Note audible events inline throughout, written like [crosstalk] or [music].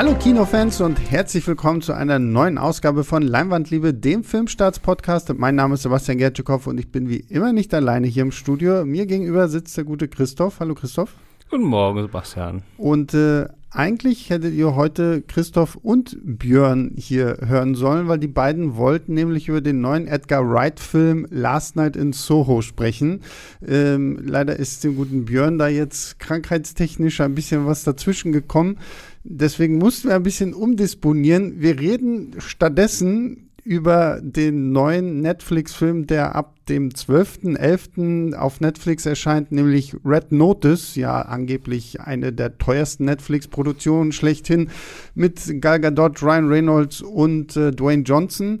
Hallo Kinofans und herzlich willkommen zu einer neuen Ausgabe von Leinwandliebe, dem Filmstarts-Podcast. Mein Name ist Sebastian Gertschikow und ich bin wie immer nicht alleine hier im Studio. Mir gegenüber sitzt der gute Christoph. Hallo Christoph. Guten Morgen, Sebastian. Und äh, eigentlich hättet ihr heute Christoph und Björn hier hören sollen, weil die beiden wollten nämlich über den neuen Edgar Wright-Film Last Night in Soho sprechen. Ähm, leider ist dem guten Björn da jetzt krankheitstechnisch ein bisschen was dazwischen gekommen. Deswegen mussten wir ein bisschen umdisponieren. Wir reden stattdessen über den neuen Netflix-Film, der ab dem 12.11. auf Netflix erscheint, nämlich Red Notice, ja angeblich eine der teuersten Netflix-Produktionen schlechthin, mit Gal Gadot, Ryan Reynolds und äh, Dwayne Johnson.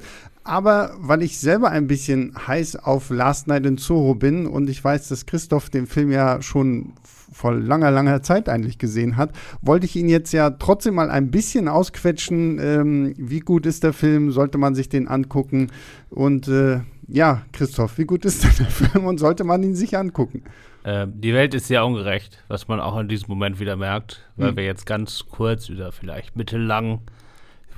Aber weil ich selber ein bisschen heiß auf Last Night in Soho bin und ich weiß, dass Christoph den Film ja schon vor langer, langer Zeit eigentlich gesehen hat, wollte ich ihn jetzt ja trotzdem mal ein bisschen ausquetschen. Ähm, wie gut ist der Film? Sollte man sich den angucken? Und äh, ja, Christoph, wie gut ist der [laughs] Film und sollte man ihn sich angucken? Ähm, die Welt ist sehr ungerecht, was man auch in diesem Moment wieder merkt, weil hm. wir jetzt ganz kurz wieder vielleicht mittellang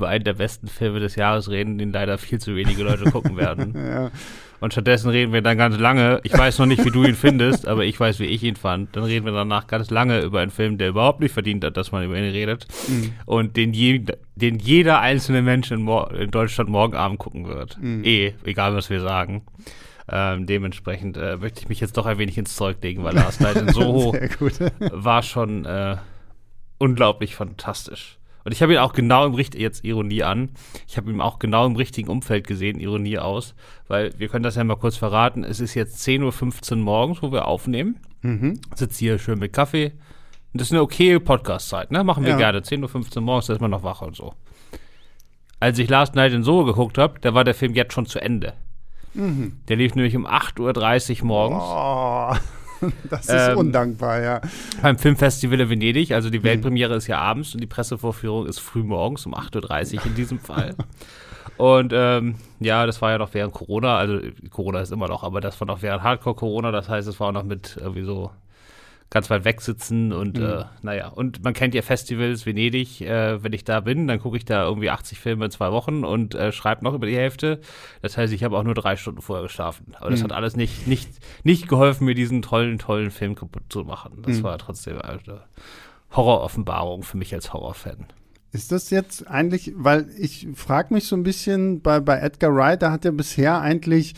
über einen der besten Filme des Jahres reden, den leider viel zu wenige Leute gucken werden. [laughs] ja. Und stattdessen reden wir dann ganz lange, ich weiß noch nicht, wie du ihn findest, aber ich weiß, wie ich ihn fand. Dann reden wir danach ganz lange über einen Film, der überhaupt nicht verdient hat, dass man über ihn redet. Mhm. Und den, je, den jeder einzelne Mensch in, in, Deutschland morgen Abend gucken wird. Mhm. Eh, egal was wir sagen. Ähm, dementsprechend äh, möchte ich mich jetzt doch ein wenig ins Zeug legen, weil Last Night in Soho war schon äh, unglaublich fantastisch. Und ich habe ihn auch genau im richtigen, jetzt Ironie an, ich habe ihn auch genau im richtigen Umfeld gesehen, Ironie aus, weil wir können das ja mal kurz verraten. Es ist jetzt 10.15 Uhr morgens, wo wir aufnehmen. Mhm. Sitze hier schön mit Kaffee. Und das ist eine okay Podcast-Zeit, ne? Machen wir ja. gerne. 10.15 Uhr morgens, da ist man noch wach und so. Als ich Last Night in Soho geguckt habe, da war der Film jetzt schon zu Ende. Mhm. Der lief nämlich um 8.30 Uhr morgens. Oh. [laughs] das ist ähm, undankbar, ja. Beim Filmfestival in Venedig, also die mhm. Weltpremiere ist ja abends und die Pressevorführung ist früh morgens um 8.30 Uhr in diesem Fall. [laughs] Und ähm, ja, das war ja noch während Corona, also Corona ist immer noch, aber das war noch während Hardcore-Corona, das heißt, es war auch noch mit irgendwie so ganz weit weg sitzen und mhm. äh, naja, und man kennt ja Festivals, Venedig, äh, wenn ich da bin, dann gucke ich da irgendwie 80 Filme in zwei Wochen und äh, schreibe noch über die Hälfte. Das heißt, ich habe auch nur drei Stunden vorher geschlafen. Aber das mhm. hat alles nicht, nicht, nicht geholfen, mir diesen tollen, tollen Film kaputt zu machen. Das mhm. war trotzdem eine Horroroffenbarung für mich als Horrorfan. Ist das jetzt eigentlich, weil ich frage mich so ein bisschen bei, bei Edgar Wright, da hat er bisher eigentlich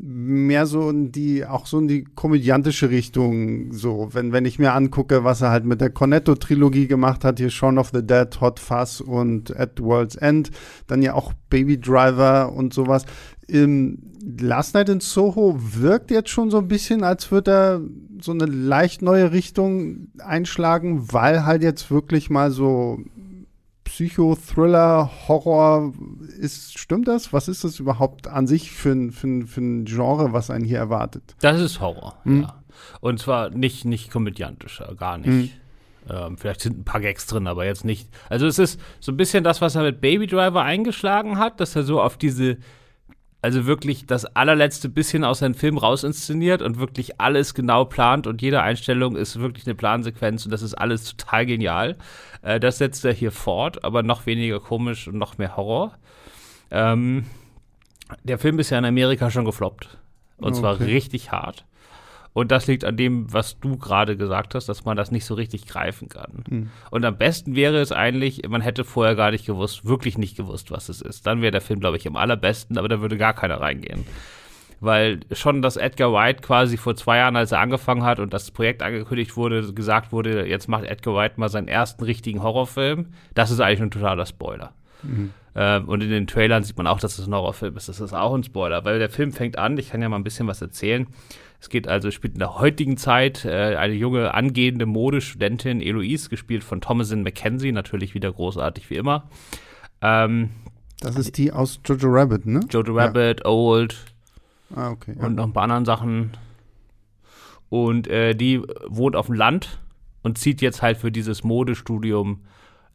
mehr so in die, auch so in die komödiantische Richtung, so, wenn, wenn ich mir angucke, was er halt mit der Cornetto-Trilogie gemacht hat, hier Shaun of the Dead, Hot Fuzz und At the World's End, dann ja auch Baby Driver und sowas. Im Last Night in Soho wirkt jetzt schon so ein bisschen, als würde er so eine leicht neue Richtung einschlagen, weil halt jetzt wirklich mal so Psychothriller, Horror ist, stimmt das? Was ist das überhaupt an sich für ein, für für ein Genre, was einen hier erwartet? Das ist Horror, hm? ja. Und zwar nicht, nicht komödiantischer, gar nicht. Hm. Ähm, vielleicht sind ein paar Gags drin, aber jetzt nicht. Also es ist so ein bisschen das, was er mit Baby Driver eingeschlagen hat, dass er so auf diese also wirklich das allerletzte bisschen aus seinem Film rausinszeniert und wirklich alles genau plant und jede Einstellung ist wirklich eine Plansequenz und das ist alles total genial. Äh, das setzt er hier fort, aber noch weniger komisch und noch mehr Horror. Ähm, der Film ist ja in Amerika schon gefloppt. Und okay. zwar richtig hart. Und das liegt an dem, was du gerade gesagt hast, dass man das nicht so richtig greifen kann. Mhm. Und am besten wäre es eigentlich, man hätte vorher gar nicht gewusst, wirklich nicht gewusst, was es ist. Dann wäre der Film, glaube ich, am allerbesten, aber da würde gar keiner reingehen. Weil schon, dass Edgar White quasi vor zwei Jahren, als er angefangen hat und das Projekt angekündigt wurde, gesagt wurde, jetzt macht Edgar White mal seinen ersten richtigen Horrorfilm, das ist eigentlich ein totaler Spoiler. Mhm. Ähm, und in den Trailern sieht man auch, dass es ein Horrorfilm ist. Das ist auch ein Spoiler, weil der Film fängt an, ich kann ja mal ein bisschen was erzählen. Es geht also, spielt in der heutigen Zeit äh, eine junge angehende Modestudentin, Eloise, gespielt von Thomasin McKenzie, natürlich wieder großartig wie immer. Ähm, das ist die aus Jojo Rabbit, ne? Jojo Rabbit, ja. Old ah, okay, ja. und noch ein paar anderen Sachen. Und äh, die wohnt auf dem Land und zieht jetzt halt für dieses Modestudium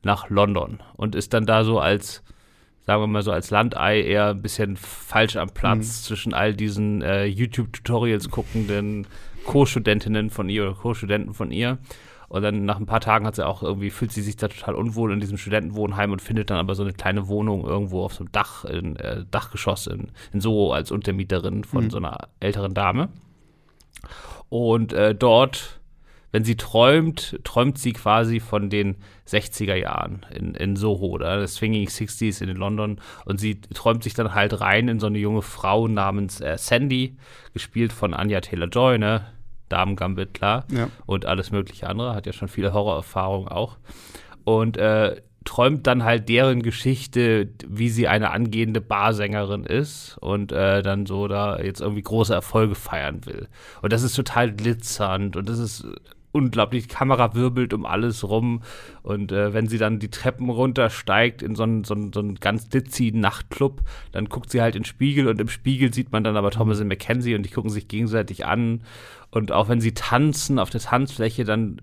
nach London und ist dann da so als sagen wir mal so als Landei eher ein bisschen falsch am Platz mhm. zwischen all diesen äh, YouTube-Tutorials guckenden Co-Studentinnen von ihr oder Co-Studenten von ihr. Und dann nach ein paar Tagen hat sie auch irgendwie, fühlt sie sich da total unwohl in diesem Studentenwohnheim und findet dann aber so eine kleine Wohnung irgendwo auf so einem Dach, in, äh, Dachgeschoss in, in Soho als Untermieterin von mhm. so einer älteren Dame. Und äh, dort wenn sie träumt, träumt sie quasi von den 60er Jahren in, in Soho oder das Swinging 60s in London und sie träumt sich dann halt rein in so eine junge Frau namens äh, Sandy, gespielt von Anya Taylor-Joy, ne? Damen Gambit, klar. Ja. Und alles mögliche andere, hat ja schon viele Horrorerfahrungen auch. Und äh, träumt dann halt deren Geschichte, wie sie eine angehende Barsängerin ist und äh, dann so da jetzt irgendwie große Erfolge feiern will. Und das ist total glitzernd und das ist unglaublich. Die Kamera wirbelt um alles rum. Und äh, wenn sie dann die Treppen runtersteigt in so einen, so einen, so einen ganz ditzy Nachtclub, dann guckt sie halt in den Spiegel und im Spiegel sieht man dann aber Thomas und Mackenzie und die gucken sich gegenseitig an. Und auch wenn sie tanzen auf der Tanzfläche, dann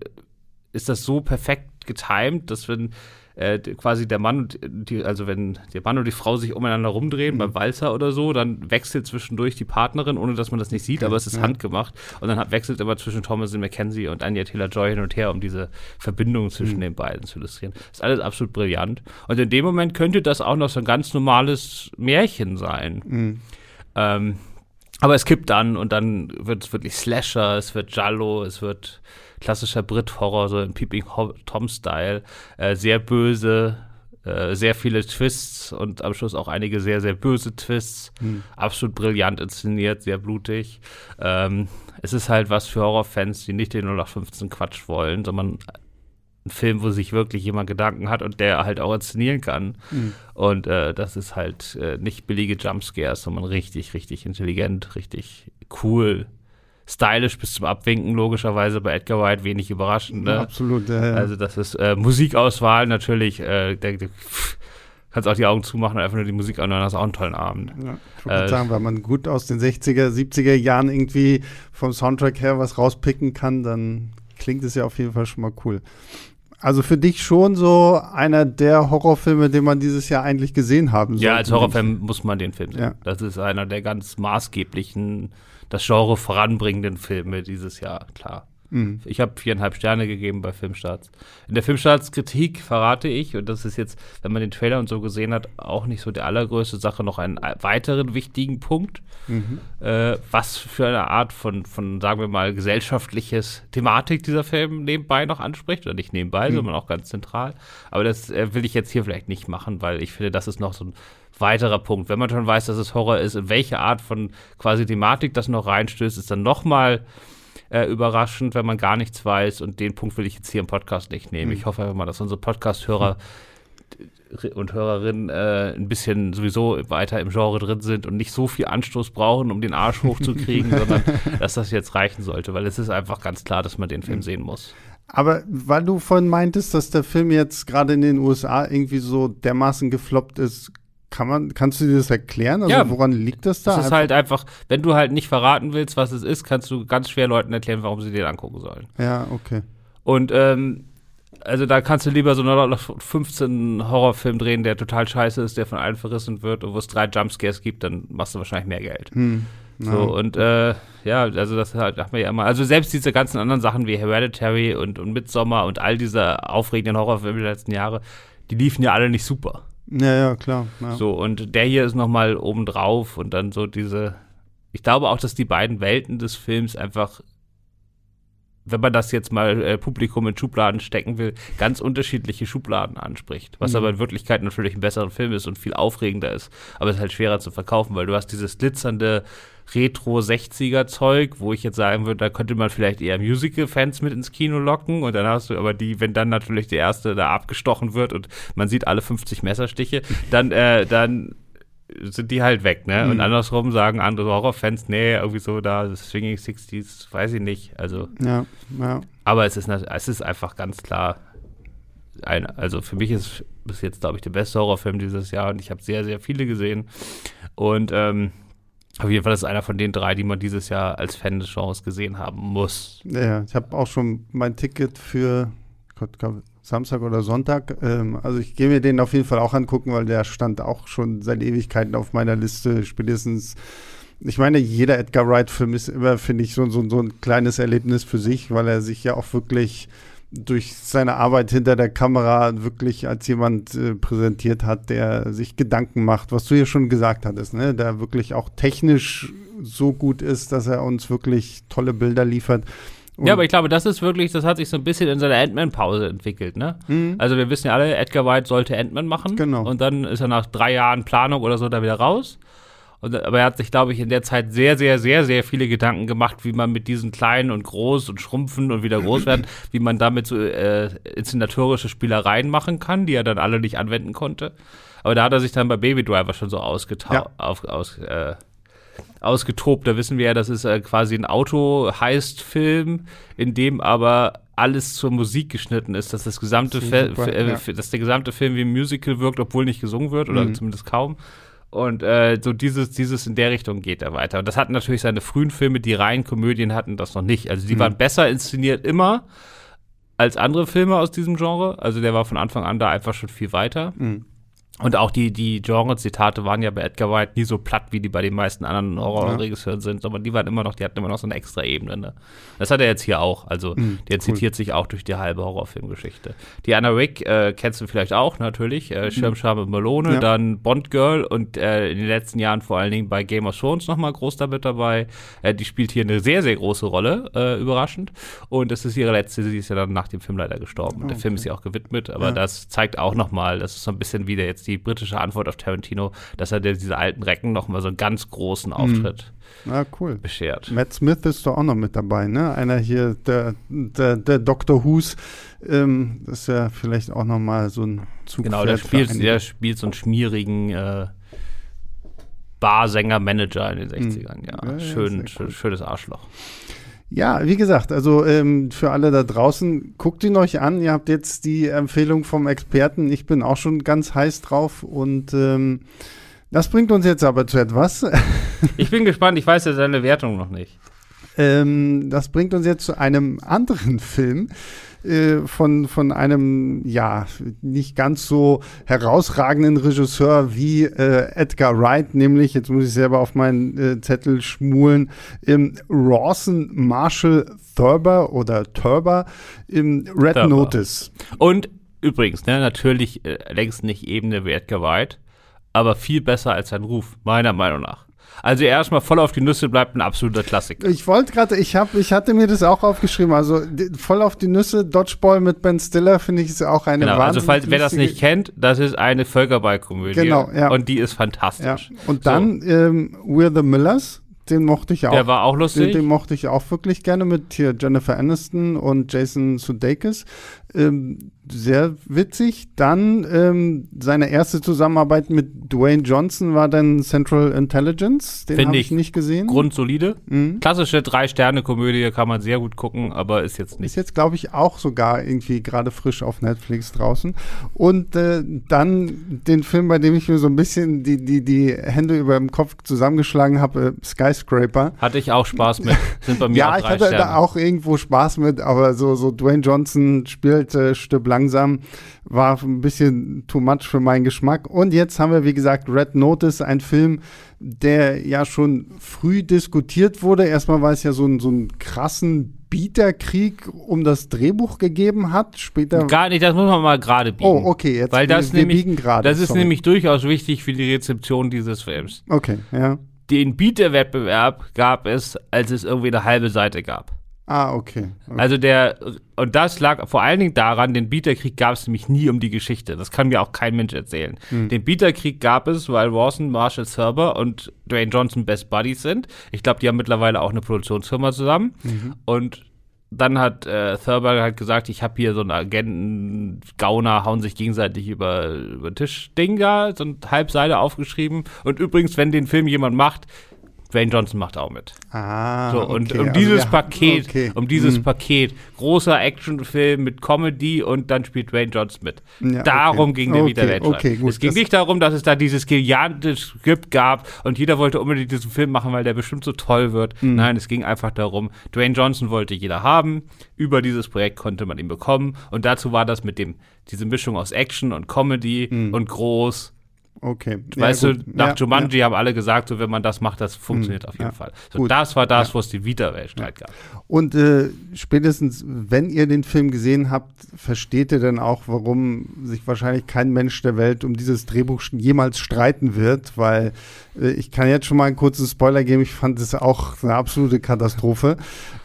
ist das so perfekt getimt, dass wenn äh, quasi der Mann und die, also wenn der Mann und die Frau sich umeinander rumdrehen mhm. beim Walzer oder so, dann wechselt zwischendurch die Partnerin, ohne dass man das nicht sieht, okay. aber es ist ja. handgemacht. Und dann hat, wechselt immer zwischen Thomas und Mackenzie und Anya Taylor-Joy hin und her, um diese Verbindung zwischen mhm. den beiden zu illustrieren. Das ist alles absolut brillant. Und in dem Moment könnte das auch noch so ein ganz normales Märchen sein. Mhm. Ähm, aber es kippt dann und dann wird es wirklich Slasher, es wird Jallo, es wird klassischer Brit-Horror, so im Peeping Tom-Style. Äh, sehr böse, äh, sehr viele Twists und am Schluss auch einige sehr, sehr böse Twists. Hm. Absolut brillant inszeniert, sehr blutig. Ähm, es ist halt was für Horrorfans, die nicht den 0815 Quatsch wollen, sondern ein Film, wo sich wirklich jemand Gedanken hat und der halt auch inszenieren kann. Mhm. Und äh, das ist halt äh, nicht billige Jumpscares, sondern richtig, richtig intelligent, richtig cool stylisch bis zum Abwinken, logischerweise bei Edgar White wenig überraschend. Ne? Ja, absolut, ja, ja. Also das ist äh, Musikauswahl natürlich, äh, der, der, kannst auch die Augen zumachen und einfach nur die Musik anhören, hast auch einen tollen Abend. Ja, ich wollte äh, sagen, weil man gut aus den 60er, 70er Jahren irgendwie vom Soundtrack her was rauspicken kann, dann klingt es ja auf jeden Fall schon mal cool. Also für dich schon so einer der Horrorfilme, den man dieses Jahr eigentlich gesehen haben sollte. Ja, als Horrorfilm muss man den Film sehen. Ja. Das ist einer der ganz maßgeblichen das Genre voranbringenden Filme dieses Jahr, klar. Mhm. Ich habe viereinhalb Sterne gegeben bei Filmstarts. In der Filmstarts-Kritik verrate ich, und das ist jetzt, wenn man den Trailer und so gesehen hat, auch nicht so der allergrößte Sache, noch einen weiteren wichtigen Punkt. Mhm. Äh, was für eine Art von, von, sagen wir mal, gesellschaftliches Thematik dieser Film nebenbei noch anspricht. Oder nicht nebenbei, mhm. sondern auch ganz zentral. Aber das äh, will ich jetzt hier vielleicht nicht machen, weil ich finde, das ist noch so ein weiterer Punkt. Wenn man schon weiß, dass es Horror ist, in welche Art von quasi Thematik das noch reinstößt, ist dann noch mal äh, überraschend, wenn man gar nichts weiß. Und den Punkt will ich jetzt hier im Podcast nicht nehmen. Mhm. Ich hoffe einfach mal, dass unsere Podcast-Hörer und Hörerinnen äh, ein bisschen sowieso weiter im Genre drin sind und nicht so viel Anstoß brauchen, um den Arsch hochzukriegen, [laughs] sondern dass das jetzt reichen sollte, weil es ist einfach ganz klar, dass man den Film mhm. sehen muss. Aber weil du vorhin meintest, dass der Film jetzt gerade in den USA irgendwie so dermaßen gefloppt ist, kann man, kannst du dir das erklären? Also ja, woran liegt das da? Es ist halt einfach, wenn du halt nicht verraten willst, was es ist, kannst du ganz schwer Leuten erklären, warum sie den angucken sollen. Ja, okay. Und ähm, also da kannst du lieber so einen 15 Horrorfilm drehen, der total scheiße ist, der von allen verrissen wird und wo es drei Jumpscares gibt, dann machst du wahrscheinlich mehr Geld. Hm. So, und äh, ja, also das halt, hat man ja immer, also selbst diese ganzen anderen Sachen wie Hereditary und, und Midsommar und all diese aufregenden Horrorfilme der letzten Jahre, die liefen ja alle nicht super. Ja, ja, klar. Ja. So, und der hier ist nochmal obendrauf und dann so diese. Ich glaube auch, dass die beiden Welten des Films einfach, wenn man das jetzt mal äh, Publikum in Schubladen stecken will, ganz unterschiedliche Schubladen anspricht. Was mhm. aber in Wirklichkeit natürlich ein besserer Film ist und viel aufregender ist. Aber es ist halt schwerer zu verkaufen, weil du hast dieses glitzernde Retro-60er-Zeug, wo ich jetzt sagen würde, da könnte man vielleicht eher Musical-Fans mit ins Kino locken und dann hast du aber die, wenn dann natürlich der erste da abgestochen wird und man sieht alle 50 Messerstiche, dann, äh, dann sind die halt weg, ne? Mhm. Und andersrum sagen andere Horrorfans, nee, irgendwie so da, Swinging 60s, weiß ich nicht. Also. Ja, ja. Aber es ist, es ist einfach ganz klar ein, also für mich ist bis jetzt, glaube ich, der beste Horrorfilm dieses Jahr und ich habe sehr, sehr viele gesehen. Und ähm, auf jeden Fall ist einer von den drei, die man dieses Jahr als Fan des Genres gesehen haben muss. Ja, ich habe auch schon mein Ticket für Gott, Samstag oder Sonntag. Ähm, also ich gehe mir den auf jeden Fall auch angucken, weil der stand auch schon seit Ewigkeiten auf meiner Liste. Spätestens, ich meine, jeder Edgar Wright-Film ist immer, finde ich, so, so, so ein kleines Erlebnis für sich, weil er sich ja auch wirklich durch seine Arbeit hinter der Kamera wirklich als jemand äh, präsentiert hat, der sich Gedanken macht, was du ja schon gesagt hattest, ne? der wirklich auch technisch so gut ist, dass er uns wirklich tolle Bilder liefert. Und ja, aber ich glaube, das ist wirklich, das hat sich so ein bisschen in seiner Ant-Man-Pause entwickelt, ne? Mhm. Also wir wissen ja alle, Edgar White sollte Ant-Man machen. Genau. Und dann ist er nach drei Jahren Planung oder so da wieder raus. Und, aber er hat sich, glaube ich, in der Zeit sehr, sehr, sehr, sehr viele Gedanken gemacht, wie man mit diesen kleinen und groß und schrumpfen und wieder groß werden, [laughs] wie man damit so äh, inszenatorische Spielereien machen kann, die er dann alle nicht anwenden konnte. Aber da hat er sich dann bei Baby Driver schon so ausgetauscht, ja. auf, aus, äh, ausgetobt. Da wissen wir ja, das ist äh, quasi ein Auto-Heist-Film, in dem aber alles zur Musik geschnitten ist, dass das gesamte super, äh, ja. dass der gesamte Film wie ein Musical wirkt, obwohl nicht gesungen wird oder mhm. zumindest kaum. Und äh, so dieses, dieses in der Richtung geht er weiter. Und das hatten natürlich seine frühen Filme, die reinen Komödien hatten das noch nicht. Also die mhm. waren besser inszeniert immer als andere Filme aus diesem Genre. Also der war von Anfang an da einfach schon viel weiter. Mhm. Und auch die, die Genre-Zitate waren ja bei Edgar White nie so platt, wie die bei den meisten anderen Horrorregisseuren ja. sind, sondern die waren immer noch, die hatten immer noch so eine extra Ebene. Ne? Das hat er jetzt hier auch. Also mhm, der cool. zitiert sich auch durch die halbe Horrorfilmgeschichte. Die Anna Rick äh, kennst du vielleicht auch natürlich, äh, Schirmscham Melone, ja. dann Bond Girl und äh, in den letzten Jahren vor allen Dingen bei Game of Thrones nochmal groß damit dabei. Äh, die spielt hier eine sehr, sehr große Rolle, äh, überraschend. Und das ist ihre letzte, sie ist ja dann nach dem Film leider gestorben. Oh, der Film ist ja auch gewidmet, aber ja. das zeigt auch nochmal, das ist so ein bisschen wie der jetzt die die britische Antwort auf Tarantino, dass er diese alten Recken noch mal so einen ganz großen Auftritt mhm. ah, cool. beschert. Matt Smith ist doch auch noch mit dabei, ne? Einer hier, der, der, der Dr. Who's, ähm, das ist ja vielleicht auch noch mal so ein Zug. Genau, der spielt, der spielt so einen schmierigen äh, Barsänger-Manager in den 60ern, mhm. ja. ja. Schön, ja cool. schönes Arschloch. Ja, wie gesagt, also ähm, für alle da draußen, guckt ihn euch an. Ihr habt jetzt die Empfehlung vom Experten. Ich bin auch schon ganz heiß drauf und ähm, das bringt uns jetzt aber zu etwas. [laughs] ich bin gespannt, ich weiß ja seine Wertung noch nicht. Ähm, das bringt uns jetzt zu einem anderen Film, äh, von, von einem, ja, nicht ganz so herausragenden Regisseur wie äh, Edgar Wright, nämlich, jetzt muss ich selber auf meinen äh, Zettel schmulen, im Rawson Marshall Thurber oder Turber im Red Thurber. Notice. Und übrigens, ne, natürlich äh, längst nicht Ebene wie Edgar Wright, aber viel besser als sein Ruf, meiner Meinung nach. Also erstmal voll auf die Nüsse bleibt ein absoluter Klassiker. Ich wollte gerade, ich habe, ich hatte mir das auch aufgeschrieben. Also voll auf die Nüsse, Dodgeball mit Ben Stiller finde ich ist auch eine genau, Also falls wer das nicht kennt, das ist eine Völkerballkomödie. Genau, ja. Und die ist fantastisch. Ja. Und dann so. ähm, We're the Millers den mochte ich auch. Der war auch lustig. Den, den, mochte ich auch wirklich gerne mit hier Jennifer Aniston und Jason Sudeikis. Ähm, sehr witzig. Dann ähm, seine erste Zusammenarbeit mit Dwayne Johnson war dann Central Intelligence. Den habe ich nicht gesehen. Grundsolide. Mhm. Klassische Drei-Sterne-Komödie kann man sehr gut gucken, aber ist jetzt nicht. Ist jetzt, glaube ich, auch sogar irgendwie gerade frisch auf Netflix draußen. Und äh, dann den Film, bei dem ich mir so ein bisschen die, die, die Hände über dem Kopf zusammengeschlagen habe, äh, Skyscraper. Hatte ich auch Spaß mit. Sind bei mir ja, auch ich hatte Sterne. da auch irgendwo Spaß mit, aber so, so Dwayne Johnson spielt äh, Stück langsam, war ein bisschen too much für meinen Geschmack. Und jetzt haben wir, wie gesagt, Red Notice, ein Film, der ja schon früh diskutiert wurde. Erstmal, weil es ja so, ein, so einen krassen Bieterkrieg um das Drehbuch gegeben hat. Später. Gar nicht, das muss man mal gerade biegen. Oh, okay, jetzt Weil das wir, nämlich, biegen gerade. Das ist sorry. nämlich durchaus wichtig für die Rezeption dieses Films. Okay, ja. Den Bieterwettbewerb gab es, als es irgendwie eine halbe Seite gab. Ah, okay. okay. Also der, und das lag vor allen Dingen daran, den Bieterkrieg gab es nämlich nie um die Geschichte. Das kann mir auch kein Mensch erzählen. Hm. Den Bieterkrieg gab es, weil Rawson, Marshall Serber und Dwayne Johnson Best Buddies sind. Ich glaube, die haben mittlerweile auch eine Produktionsfirma zusammen. Mhm. Und dann hat äh, Thurber halt gesagt, ich habe hier so einen Agenten, Gauner, hauen sich gegenseitig über, über Tisch-Ding da, so ein Halbseite aufgeschrieben. Und übrigens, wenn den Film jemand macht, Dwayne Johnson macht auch mit. Ah, so, und okay. um dieses also, Paket, okay. um dieses hm. Paket, großer Actionfilm mit Comedy und dann spielt Dwayne Johnson mit. Ja, darum okay. ging der wieder okay, Es ging nicht darum, dass es da dieses gigantische Skript gab und jeder wollte unbedingt diesen Film machen, weil der bestimmt so toll wird. Hm. Nein, es ging einfach darum, Dwayne Johnson wollte jeder haben. Über dieses Projekt konnte man ihn bekommen und dazu war das mit dem diese Mischung aus Action und Comedy hm. und groß Okay. Weißt ja, du, nach ja, Jumanji ja. haben alle gesagt, so wenn man das macht, das funktioniert hm, auf jeden Fall. So, das war das, wo es die Vita-Weltstreit gab. Und äh, spätestens, wenn ihr den Film gesehen habt, versteht ihr dann auch, warum sich wahrscheinlich kein Mensch der Welt um dieses Drehbuch jemals streiten wird, weil ich kann jetzt schon mal einen kurzen Spoiler geben. Ich fand es auch eine absolute Katastrophe.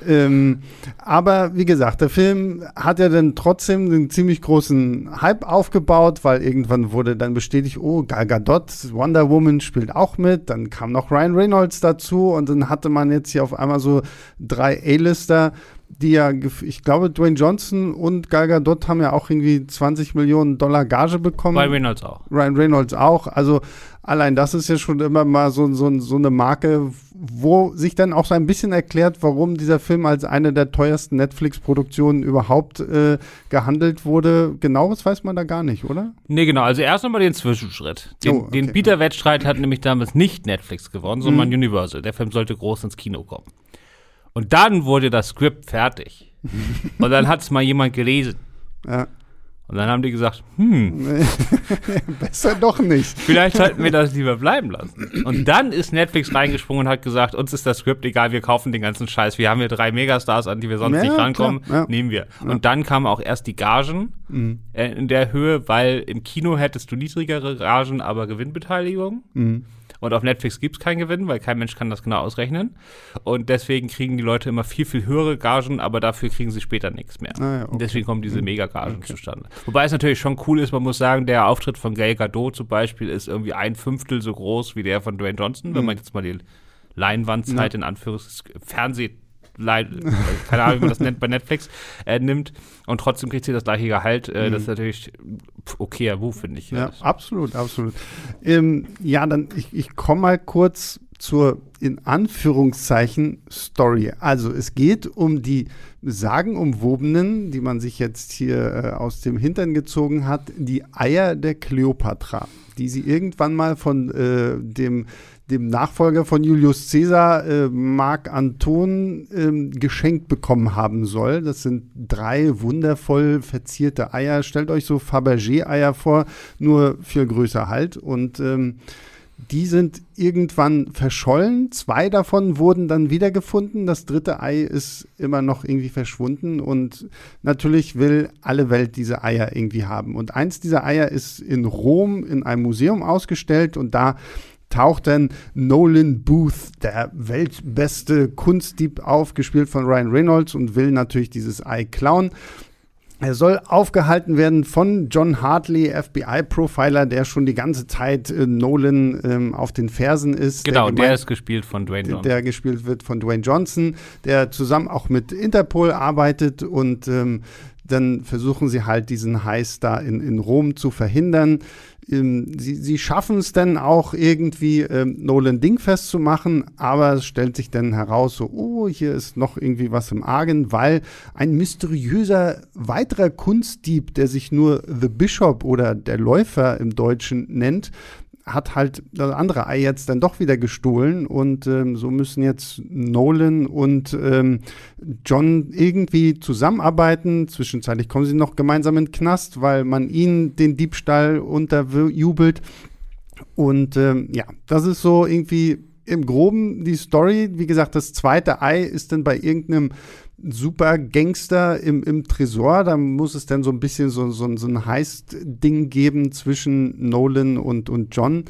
ähm, aber wie gesagt, der Film hat ja dann trotzdem einen ziemlich großen Hype aufgebaut, weil irgendwann wurde dann bestätigt, oh, Gal Gadot, Wonder Woman spielt auch mit. Dann kam noch Ryan Reynolds dazu und dann hatte man jetzt hier auf einmal so drei A-Lister die ja, ich glaube, Dwayne Johnson und Gal Gadot haben ja auch irgendwie 20 Millionen Dollar Gage bekommen. Ryan Reynolds auch. Ryan Reynolds auch. Also allein das ist ja schon immer mal so, so, so eine Marke, wo sich dann auch so ein bisschen erklärt, warum dieser Film als eine der teuersten Netflix-Produktionen überhaupt äh, gehandelt wurde. Genaues weiß man da gar nicht, oder? Nee, genau. Also erst nochmal den Zwischenschritt. Den, oh, okay. den Bieterwettstreit hat nämlich damals nicht Netflix gewonnen, sondern mhm. Universal. Der Film sollte groß ins Kino kommen. Und dann wurde das Skript fertig. [laughs] Und dann hat es mal jemand gelesen. Ja. Und dann haben die gesagt, hm. [laughs] Besser doch nicht. Vielleicht sollten wir das lieber bleiben lassen. Und dann ist Netflix reingesprungen und hat gesagt, uns ist das Skript egal, wir kaufen den ganzen Scheiß. Wir haben hier drei Megastars, an die wir sonst ja, nicht rankommen. Ja. Nehmen wir. Ja. Und dann kamen auch erst die Gagen mhm. äh, in der Höhe, weil im Kino hättest du niedrigere Gagen, aber Gewinnbeteiligung. Mhm. Und auf Netflix gibt es keinen Gewinn, weil kein Mensch kann das genau ausrechnen. Und deswegen kriegen die Leute immer viel, viel höhere Gagen, aber dafür kriegen sie später nichts mehr. Ah, ja, okay. Und deswegen kommen diese Mega-Gagen okay. zustande. Wobei es natürlich schon cool ist, man muss sagen, der Auftritt von Gail Gadot zum Beispiel ist irgendwie ein Fünftel so groß wie der von Dwayne Johnson, mhm. wenn man jetzt mal die Leinwandzeit ja. in Anführungs Fernseh [laughs] keine Ahnung, wie man das nennt bei Netflix, äh, nimmt und trotzdem kriegt sie das gleiche Gehalt. Äh, mhm. Das ist natürlich okayer Move, finde ich. Ja, absolut, absolut. Ähm, ja, dann ich, ich komme mal kurz zur in Anführungszeichen Story. Also es geht um die sagenumwobenen, die man sich jetzt hier äh, aus dem Hintern gezogen hat, die Eier der Kleopatra, die sie irgendwann mal von äh, dem dem Nachfolger von Julius Caesar, äh, Marc Anton, äh, geschenkt bekommen haben soll. Das sind drei wundervoll verzierte Eier. Stellt euch so Fabergé-Eier vor, nur viel größer halt. Und ähm, die sind irgendwann verschollen. Zwei davon wurden dann wiedergefunden. Das dritte Ei ist immer noch irgendwie verschwunden. Und natürlich will alle Welt diese Eier irgendwie haben. Und eins dieser Eier ist in Rom in einem Museum ausgestellt. Und da taucht dann Nolan Booth, der weltbeste Kunstdieb auf, gespielt von Ryan Reynolds und will natürlich dieses Ei klauen. Er soll aufgehalten werden von John Hartley, FBI-Profiler, der schon die ganze Zeit äh, Nolan ähm, auf den Fersen ist. Genau, der, der, ist gespielt von Dwayne Johnson. Der gespielt wird von Dwayne Johnson, der zusammen auch mit Interpol arbeitet und ähm, dann versuchen sie halt diesen Heiß da in, in Rom zu verhindern. Ähm, sie, sie schaffen es dann auch irgendwie, ähm, Nolan dingfest zu machen, aber es stellt sich dann heraus, so, oh, hier ist noch irgendwie was im Argen, weil ein mysteriöser weiterer Kunstdieb, der sich nur The Bishop oder der Läufer im Deutschen nennt, hat halt das andere Ei jetzt dann doch wieder gestohlen und ähm, so müssen jetzt Nolan und ähm, John irgendwie zusammenarbeiten. Zwischenzeitlich kommen sie noch gemeinsam in den Knast, weil man ihnen den Diebstahl unterjubelt. Und ähm, ja, das ist so irgendwie im Groben die Story. Wie gesagt, das zweite Ei ist dann bei irgendeinem super Gangster im, im Tresor. Da muss es dann so ein bisschen so, so, so ein Heist-Ding geben zwischen Nolan und, und John.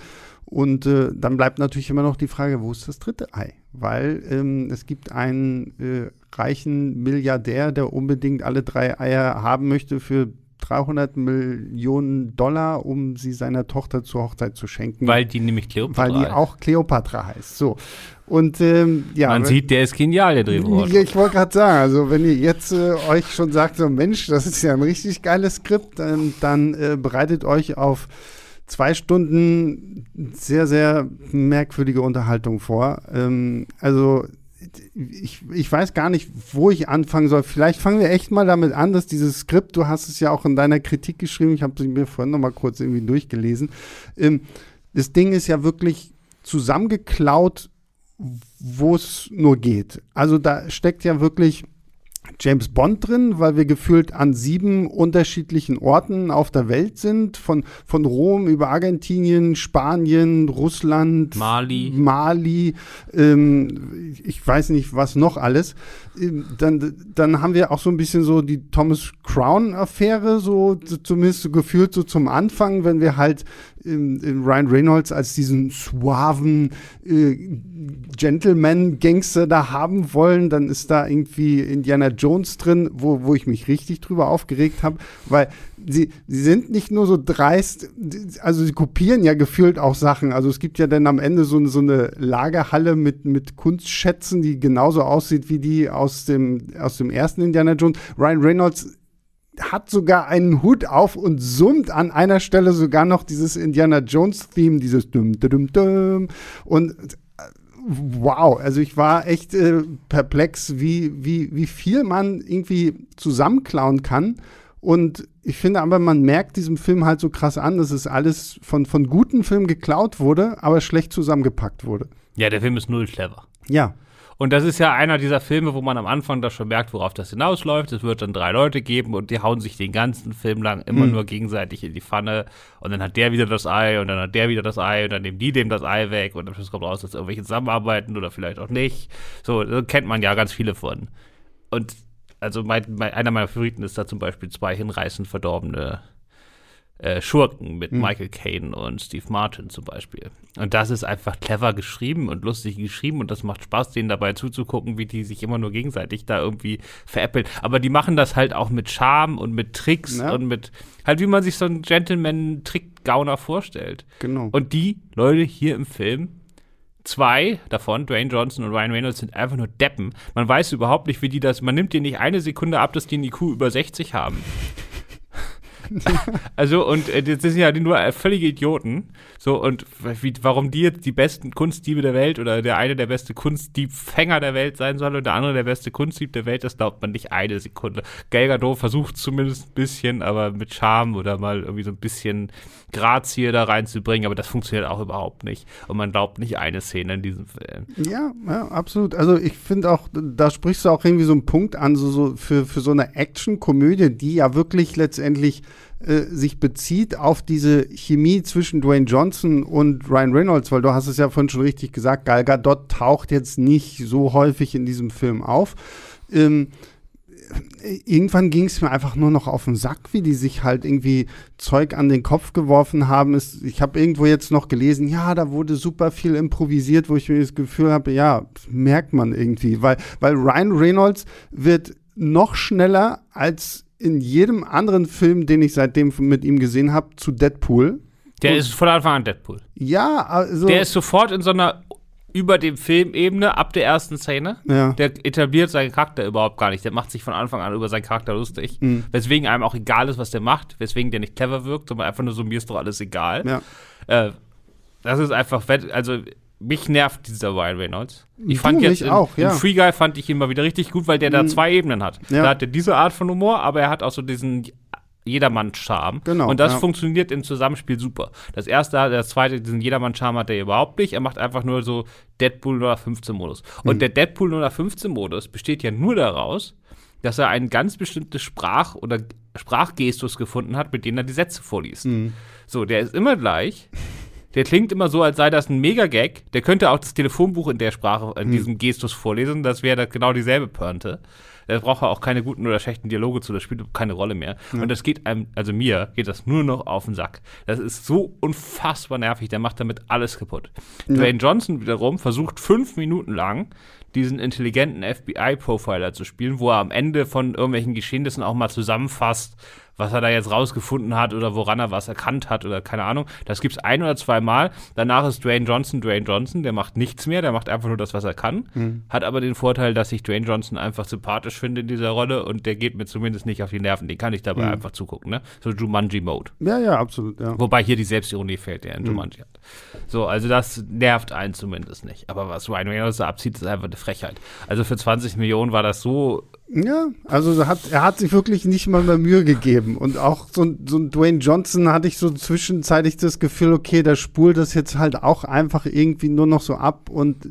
Und äh, dann bleibt natürlich immer noch die Frage, wo ist das dritte Ei? Weil ähm, es gibt einen äh, reichen Milliardär, der unbedingt alle drei Eier haben möchte für 300 Millionen Dollar, um sie seiner Tochter zur Hochzeit zu schenken. Weil die nämlich Kleopatra Weil die auch Kleopatra heißt. So. Und ähm, ja. Man sieht, der ist genial, der Drehbuch. Ich wollte gerade sagen, also wenn ihr jetzt äh, euch schon sagt, so Mensch, das ist ja ein richtig geiles Skript, ähm, dann äh, bereitet euch auf zwei Stunden sehr, sehr merkwürdige Unterhaltung vor. Ähm, also ich, ich weiß gar nicht, wo ich anfangen soll. Vielleicht fangen wir echt mal damit an, dass dieses Skript, du hast es ja auch in deiner Kritik geschrieben, ich habe es mir vorhin noch mal kurz irgendwie durchgelesen. Ähm, das Ding ist ja wirklich zusammengeklaut, wo es nur geht. Also da steckt ja wirklich James Bond drin, weil wir gefühlt an sieben unterschiedlichen Orten auf der Welt sind, von, von Rom über Argentinien, Spanien, Russland, Mali, Mali ähm, ich weiß nicht, was noch alles. Ähm, dann, dann haben wir auch so ein bisschen so die Thomas Crown-Affäre, so zumindest so gefühlt so zum Anfang, wenn wir halt in, in Ryan Reynolds als diesen suaven äh, Gentleman-Gangster da haben wollen, dann ist da irgendwie Indiana Jones drin, wo, wo ich mich richtig drüber aufgeregt habe, weil sie, sie sind nicht nur so dreist, also sie kopieren ja gefühlt auch Sachen. Also es gibt ja dann am Ende so, so eine Lagerhalle mit, mit Kunstschätzen, die genauso aussieht wie die aus dem, aus dem ersten Indiana Jones. Ryan Reynolds hat sogar einen Hut auf und summt an einer Stelle sogar noch dieses Indiana Jones Theme, dieses dum dum dum und äh, wow, also ich war echt äh, perplex, wie, wie, wie viel man irgendwie zusammenklauen kann. Und ich finde aber, man merkt diesem Film halt so krass an, dass es alles von, von guten Filmen geklaut wurde, aber schlecht zusammengepackt wurde. Ja, der Film ist null clever. Ja, und das ist ja einer dieser Filme, wo man am Anfang da schon merkt, worauf das hinausläuft. Es wird dann drei Leute geben und die hauen sich den ganzen Film lang immer mhm. nur gegenseitig in die Pfanne. Und dann hat der wieder das Ei und dann hat der wieder das Ei und dann nehmen die dem das Ei weg und dann kommt raus, dass irgendwelche zusammenarbeiten oder vielleicht auch nicht. So, kennt man ja ganz viele von. Und also mein, mein, einer meiner Favoriten ist da zum Beispiel zwei hinreißend verdorbene äh, Schurken mit mhm. Michael Caine und Steve Martin zum Beispiel. Und das ist einfach clever geschrieben und lustig geschrieben und das macht Spaß, denen dabei zuzugucken, wie die sich immer nur gegenseitig da irgendwie veräppeln. Aber die machen das halt auch mit Charme und mit Tricks ja. und mit, halt wie man sich so einen Gentleman-Trick-Gauner vorstellt. Genau. Und die Leute hier im Film, zwei davon, Dwayne Johnson und Ryan Reynolds, sind einfach nur Deppen. Man weiß überhaupt nicht, wie die das, man nimmt dir nicht eine Sekunde ab, dass die einen IQ über 60 haben. [laughs] also, und äh, das sind ja nur äh, völlige Idioten. So, und wie, warum die jetzt die besten Kunstdiebe der Welt oder der eine der beste Kunstdiebfänger der Welt sein soll und der andere der beste Kunstdieb der Welt, das glaubt man nicht eine Sekunde. Gal Gadot versucht zumindest ein bisschen, aber mit Charme oder mal irgendwie so ein bisschen Grazie da reinzubringen, aber das funktioniert auch überhaupt nicht. Und man glaubt nicht eine Szene in diesem Film. Ja, ja absolut. Also ich finde auch, da sprichst du auch irgendwie so einen Punkt an, so, so für, für so eine Action-Komödie, die ja wirklich letztendlich äh, sich bezieht auf diese Chemie zwischen Dwayne Johnson und Ryan Reynolds, weil du hast es ja vorhin schon richtig gesagt, Gal Gadot taucht jetzt nicht so häufig in diesem Film auf. Ähm, irgendwann ging es mir einfach nur noch auf den Sack, wie die sich halt irgendwie Zeug an den Kopf geworfen haben. ich habe irgendwo jetzt noch gelesen, ja, da wurde super viel improvisiert, wo ich mir das Gefühl habe, ja, merkt man irgendwie, weil, weil Ryan Reynolds wird noch schneller als in jedem anderen Film, den ich seitdem mit ihm gesehen habe, zu Deadpool. Der Und, ist von Anfang an Deadpool. Ja, also. Der ist sofort in so einer über dem Filmebene ab der ersten Szene. Ja. Der etabliert seinen Charakter überhaupt gar nicht. Der macht sich von Anfang an über seinen Charakter lustig. Mhm. Weswegen einem auch egal ist, was der macht. Weswegen der nicht clever wirkt, sondern einfach nur so, mir ist doch alles egal. Ja. Äh, das ist einfach, also mich nervt dieser Ryan Reynolds. Ich du fand jetzt in, auch, ja. in Free Guy fand ich ihn mal wieder richtig gut, weil der da mhm. zwei Ebenen hat. Ja. Da hat er diese Art von Humor, aber er hat auch so diesen Jedermann-Charme. Genau. Und das ja. funktioniert im Zusammenspiel super. Das erste, das zweite, diesen Jedermann-Charme hat er überhaupt nicht. Er macht einfach nur so Deadpool 015-Modus. Und mhm. der Deadpool 015-Modus besteht ja nur daraus, dass er ein ganz bestimmtes Sprach- oder Sprachgestus gefunden hat, mit dem er die Sätze vorliest. Mhm. So, der ist immer gleich. Der klingt immer so, als sei das ein Mega-Gag. Der könnte auch das Telefonbuch in der Sprache, in mhm. diesem Gestus vorlesen. Das wäre genau dieselbe Pörnte. Da braucht er auch keine guten oder schlechten Dialoge zu, das spielt keine Rolle mehr. Ja. Und das geht einem, also mir, geht das nur noch auf den Sack. Das ist so unfassbar nervig, der macht damit alles kaputt. Ja. Dwayne Johnson wiederum versucht fünf Minuten lang diesen intelligenten FBI-Profiler zu spielen, wo er am Ende von irgendwelchen Geschehnissen auch mal zusammenfasst, was er da jetzt rausgefunden hat oder woran er was erkannt hat oder keine Ahnung. Das gibt's ein oder zwei Mal. Danach ist Dwayne Johnson Dwayne Johnson, der macht nichts mehr, der macht einfach nur das, was er kann. Mhm. Hat aber den Vorteil, dass ich Dwayne Johnson einfach sympathisch finde in dieser Rolle und der geht mir zumindest nicht auf die Nerven. Den kann ich dabei mhm. einfach zugucken, ne? So Jumanji-Mode. Ja, ja, absolut, ja. Wobei hier die Selbstironie fällt, der in mhm. Jumanji hat. So, also das nervt einen zumindest nicht. Aber was Ryan Reynolds da abzieht, ist einfach eine Frechheit. Also für 20 Millionen war das so ja, also hat, er hat sich wirklich nicht mal mehr Mühe gegeben. Und auch so, so ein Dwayne Johnson hatte ich so zwischenzeitlich das Gefühl, okay, der spult das jetzt halt auch einfach irgendwie nur noch so ab und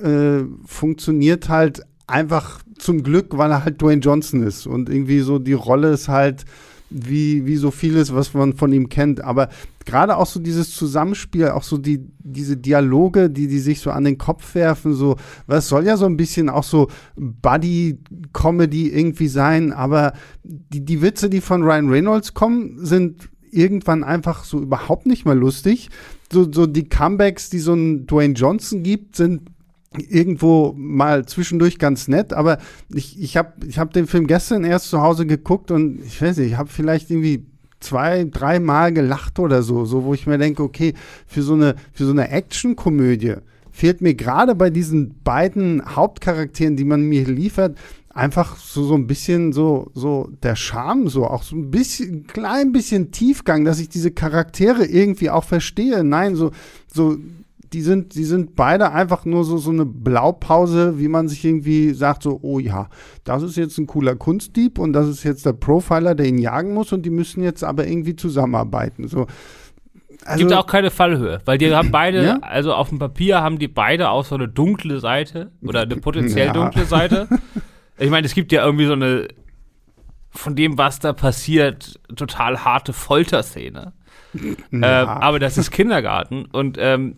äh, funktioniert halt einfach zum Glück, weil er halt Dwayne Johnson ist und irgendwie so die Rolle ist halt wie, wie so vieles, was man von ihm kennt. Aber gerade auch so dieses Zusammenspiel, auch so die, diese Dialoge, die, die sich so an den Kopf werfen, so, was soll ja so ein bisschen auch so Buddy-Comedy irgendwie sein, aber die, die Witze, die von Ryan Reynolds kommen, sind irgendwann einfach so überhaupt nicht mehr lustig. So, so die Comebacks, die so ein Dwayne Johnson gibt, sind irgendwo mal zwischendurch ganz nett, aber ich, ich habe ich hab den Film gestern erst zu Hause geguckt und ich weiß nicht, ich habe vielleicht irgendwie zwei, dreimal gelacht oder so, so wo ich mir denke, okay, für so eine, so eine Actionkomödie fehlt mir gerade bei diesen beiden Hauptcharakteren, die man mir liefert, einfach so, so ein bisschen so, so der Charme, so auch so ein bisschen, ein klein bisschen Tiefgang, dass ich diese Charaktere irgendwie auch verstehe. Nein, so, so die sind, die sind beide einfach nur so, so eine Blaupause, wie man sich irgendwie sagt, so, oh ja, das ist jetzt ein cooler Kunstdieb und das ist jetzt der Profiler, der ihn jagen muss und die müssen jetzt aber irgendwie zusammenarbeiten. So. Also, Gibt auch keine Fallhöhe, weil die [clears throat] haben beide, ja? also auf dem Papier haben die beide auch so eine dunkle Seite oder eine potenziell ja. dunkle Seite. [laughs] Ich meine, es gibt ja irgendwie so eine von dem, was da passiert, total harte Folterszene. Ja. Ähm, aber das ist Kindergarten und ähm,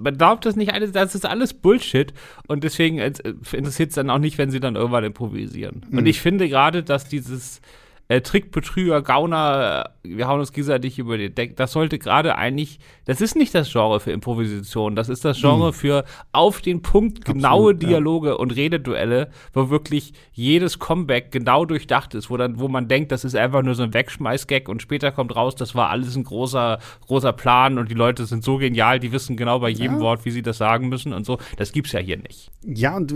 man glaubt das nicht alles, das ist alles Bullshit und deswegen äh, interessiert es dann auch nicht, wenn sie dann irgendwann improvisieren. Mhm. Und ich finde gerade, dass dieses äh, Trick, Betrüger, Gauner, wir hauen uns gegenseitig über den Deck. Das sollte gerade eigentlich, das ist nicht das Genre für Improvisation, das ist das Genre mhm. für auf den Punkt genaue Absolut, Dialoge ja. und Rededuelle, wo wirklich jedes Comeback genau durchdacht ist, wo dann, wo man denkt, das ist einfach nur so ein Wegschmeißgag und später kommt raus, das war alles ein großer, großer Plan und die Leute sind so genial, die wissen genau bei jedem ja. Wort, wie sie das sagen müssen und so. Das gibt's ja hier nicht. Ja, und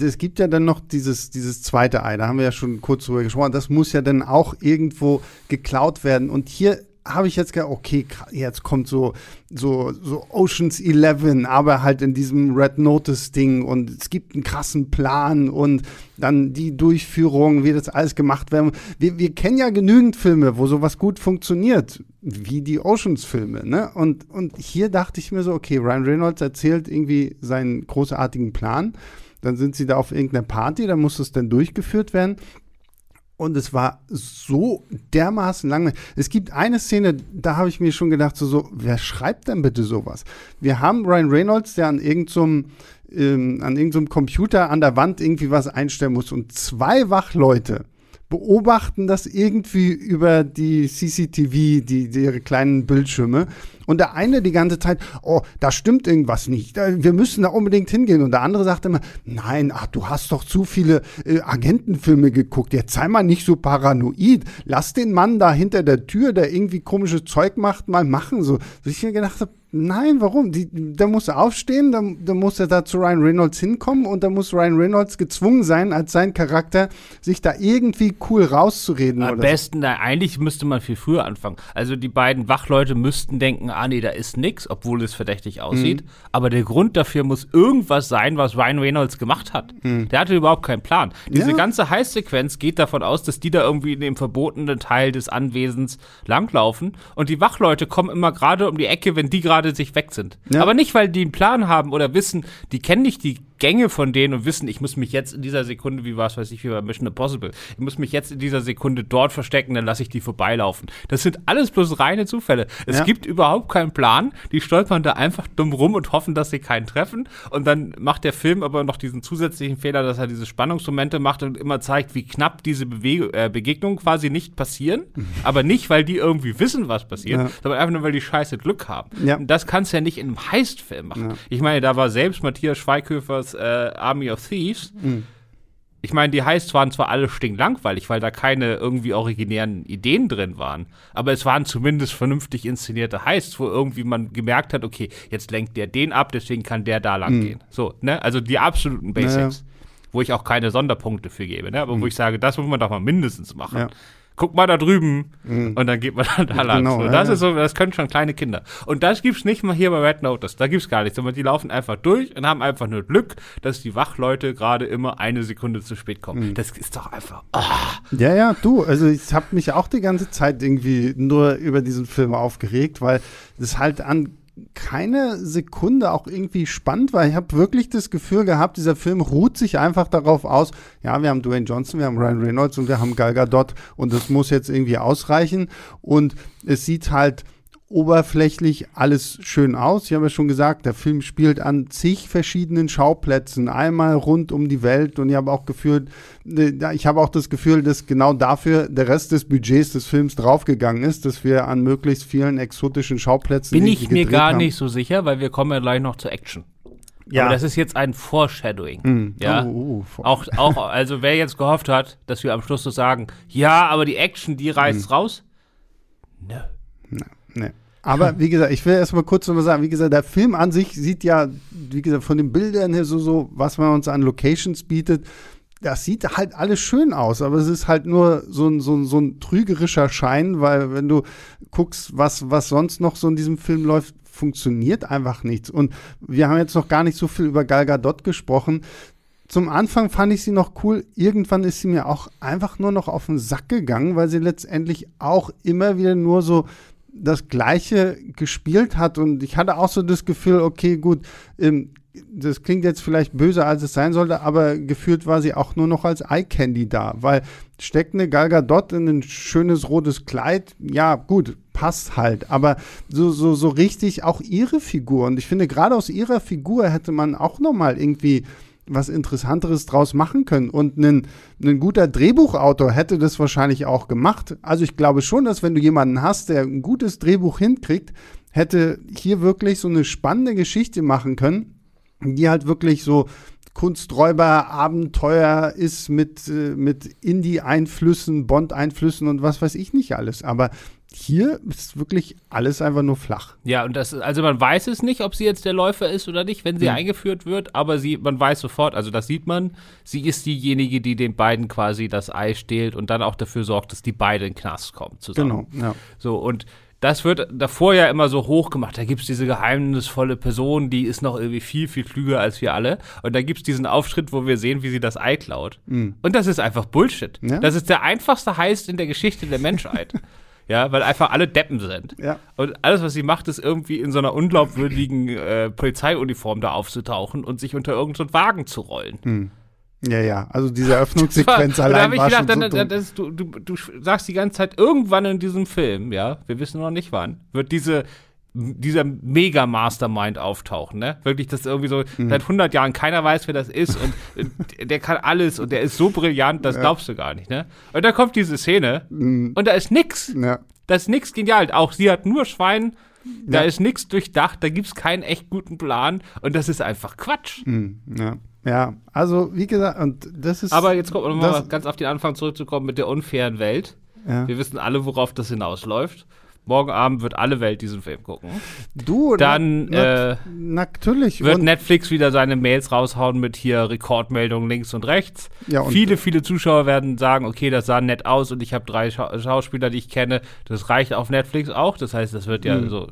es gibt ja dann noch dieses, dieses zweite Ei, da haben wir ja schon kurz drüber gesprochen, das muss ja dann auch irgendwo geklaut werden. Und hier habe ich jetzt gedacht, okay, jetzt kommt so, so, so Oceans 11, aber halt in diesem Red Notice Ding und es gibt einen krassen Plan und dann die Durchführung, wie das alles gemacht werden. Wir, wir kennen ja genügend Filme, wo sowas gut funktioniert, wie die Oceans Filme, ne? Und, und hier dachte ich mir so, okay, Ryan Reynolds erzählt irgendwie seinen großartigen Plan. Dann sind sie da auf irgendeiner Party, dann muss es dann durchgeführt werden. Und es war so dermaßen lang. Es gibt eine Szene, da habe ich mir schon gedacht, so, so, wer schreibt denn bitte sowas? Wir haben Ryan Reynolds, der an irgendeinem so ähm, an irgendeinem so Computer an der Wand irgendwie was einstellen muss und zwei Wachleute beobachten das irgendwie über die CCTV, die, die ihre kleinen Bildschirme. Und der eine die ganze Zeit, oh, da stimmt irgendwas nicht. Wir müssen da unbedingt hingehen. Und der andere sagt immer, nein, ach, du hast doch zu viele äh, Agentenfilme geguckt. Jetzt sei mal nicht so paranoid. Lass den Mann da hinter der Tür, der irgendwie komisches Zeug macht, mal machen. So, dass ich mir gedacht habe, Nein, warum? Die, da muss er aufstehen, da, da muss er da zu Ryan Reynolds hinkommen und da muss Ryan Reynolds gezwungen sein, als sein Charakter, sich da irgendwie cool rauszureden. Am besten, so. na, eigentlich müsste man viel früher anfangen. Also die beiden Wachleute müssten denken, ah nee, da ist nix, obwohl es verdächtig aussieht. Mhm. Aber der Grund dafür muss irgendwas sein, was Ryan Reynolds gemacht hat. Mhm. Der hatte überhaupt keinen Plan. Diese ja. ganze Heißsequenz geht davon aus, dass die da irgendwie in dem verbotenen Teil des Anwesens langlaufen und die Wachleute kommen immer gerade um die Ecke, wenn die gerade gerade sich weg sind. Ja. Aber nicht, weil die einen Plan haben oder wissen, die kennen nicht die Gänge von denen und wissen, ich muss mich jetzt in dieser Sekunde, wie war es, weiß ich, wie bei Mission Impossible, ich muss mich jetzt in dieser Sekunde dort verstecken, dann lasse ich die vorbeilaufen. Das sind alles bloß reine Zufälle. Es ja. gibt überhaupt keinen Plan. Die stolpern da einfach dumm rum und hoffen, dass sie keinen treffen. Und dann macht der Film aber noch diesen zusätzlichen Fehler, dass er diese Spannungsmomente macht und immer zeigt, wie knapp diese Bewege äh, Begegnungen quasi nicht passieren. Mhm. aber nicht, weil die irgendwie wissen, was passiert, ja. sondern einfach nur, weil die scheiße Glück haben. Ja. Das kannst du ja nicht in einem Heistfilm machen. Ich meine, da war selbst Matthias Schweighöfers äh, Army of Thieves. Mhm. Ich meine, die Heists waren zwar alle stinklangweilig, weil da keine irgendwie originären Ideen drin waren, aber es waren zumindest vernünftig inszenierte Heists, wo irgendwie man gemerkt hat, okay, jetzt lenkt der den ab, deswegen kann der da lang mhm. gehen. So, ne? Also die absoluten Basics. Naja. Wo ich auch keine Sonderpunkte für gebe, ne? Aber mhm. wo ich sage, das muss man doch mal mindestens machen. Ja guck mal da drüben mhm. und dann geht man dann [laughs] da lang. Genau, so, das ja, ist so, das können schon kleine Kinder. Und das gibt's nicht mal hier bei Red Notice. Da gibt's gar nichts, sondern die laufen einfach durch und haben einfach nur Glück, dass die Wachleute gerade immer eine Sekunde zu spät kommen. Mhm. Das ist doch einfach. Oh. Ja, ja, du. Also ich habe mich auch die ganze Zeit irgendwie nur über diesen Film aufgeregt, weil das halt an keine Sekunde auch irgendwie spannend war. Ich habe wirklich das Gefühl gehabt, dieser Film ruht sich einfach darauf aus, ja, wir haben Dwayne Johnson, wir haben Ryan Reynolds und wir haben Gal Gadot und das muss jetzt irgendwie ausreichen und es sieht halt oberflächlich alles schön aus. Ich habe ja schon gesagt, der Film spielt an zig verschiedenen Schauplätzen, einmal rund um die Welt und ich habe auch gefühlt, äh, ich habe auch das Gefühl, dass genau dafür der Rest des Budgets des Films draufgegangen ist, dass wir an möglichst vielen exotischen Schauplätzen bin ich mir gar haben. nicht so sicher, weil wir kommen ja gleich noch zur Action. Ja. Aber das ist jetzt ein Foreshadowing. Mm. Ja. Oh, oh, auch, auch, [laughs] also wer jetzt gehofft hat, dass wir am Schluss so sagen, ja, aber die Action, die reißt mm. raus. Nö. No. Nee. Aber wie gesagt, ich will erst mal kurz nochmal sagen, wie gesagt, der Film an sich sieht ja, wie gesagt, von den Bildern her so, so, was man uns an Locations bietet, das sieht halt alles schön aus, aber es ist halt nur so ein, so ein, so ein trügerischer Schein, weil wenn du guckst, was, was sonst noch so in diesem Film läuft, funktioniert einfach nichts. Und wir haben jetzt noch gar nicht so viel über Gal Gadot gesprochen. Zum Anfang fand ich sie noch cool. Irgendwann ist sie mir auch einfach nur noch auf den Sack gegangen, weil sie letztendlich auch immer wieder nur so das Gleiche gespielt hat und ich hatte auch so das Gefühl, okay, gut, ähm, das klingt jetzt vielleicht böser, als es sein sollte, aber gefühlt war sie auch nur noch als Eye Candy da, weil steckt eine Gal Gadot in ein schönes rotes Kleid, ja, gut, passt halt, aber so, so, so richtig auch ihre Figur. Und ich finde, gerade aus ihrer Figur hätte man auch noch mal irgendwie was Interessanteres draus machen können. Und ein, ein guter Drehbuchautor hätte das wahrscheinlich auch gemacht. Also ich glaube schon, dass wenn du jemanden hast, der ein gutes Drehbuch hinkriegt, hätte hier wirklich so eine spannende Geschichte machen können, die halt wirklich so Kunsträuber, Abenteuer ist mit, äh, mit Indie-Einflüssen, Bond-Einflüssen und was weiß ich nicht alles. Aber hier ist wirklich alles einfach nur flach. Ja, und das, also man weiß es nicht, ob sie jetzt der Läufer ist oder nicht, wenn sie mhm. eingeführt wird, aber sie, man weiß sofort, also das sieht man, sie ist diejenige, die den beiden quasi das Ei stehlt und dann auch dafür sorgt, dass die beiden in den Knast kommen zusammen. Genau, ja. So, und das wird davor ja immer so hoch gemacht. Da gibt es diese geheimnisvolle Person, die ist noch irgendwie viel, viel klüger als wir alle. Und da gibt es diesen Aufschritt, wo wir sehen, wie sie das Ei klaut. Mhm. Und das ist einfach Bullshit. Ja? Das ist der einfachste Heist in der Geschichte der Menschheit. [laughs] Ja, weil einfach alle Deppen sind. Ja. Und alles, was sie macht, ist irgendwie in so einer unglaubwürdigen äh, Polizeiuniform da aufzutauchen und sich unter irgendeinen so Wagen zu rollen. Hm. Ja, ja, also diese [laughs] Öffnungssequenz war, allein war gedacht, schon so dann, das, du, du, du sagst die ganze Zeit, irgendwann in diesem Film, ja, wir wissen noch nicht wann, wird diese dieser Mega-Mastermind auftauchen, ne? Wirklich, dass irgendwie so mhm. seit 100 Jahren keiner weiß, wer das ist [laughs] und der kann alles und der ist so brillant, das ja. glaubst du gar nicht, ne? Und da kommt diese Szene mhm. und da ist nix. Ja. Da ist nix genial. Auch sie hat nur Schwein, da ja. ist nix durchdacht, da gibt's keinen echt guten Plan und das ist einfach Quatsch. Mhm. Ja. Ja, also wie gesagt, und das ist. Aber jetzt kommt um mal ganz auf den Anfang zurückzukommen mit der unfairen Welt. Ja. Wir wissen alle, worauf das hinausläuft. Morgen Abend wird alle Welt diesen Film gucken. Du, dann na, äh, natürlich wird Netflix wieder seine Mails raushauen mit hier Rekordmeldungen links und rechts. Ja, und viele, viele Zuschauer werden sagen, okay, das sah nett aus und ich habe drei Scha Schauspieler, die ich kenne. Das reicht auf Netflix auch. Das heißt, das wird ja mhm. so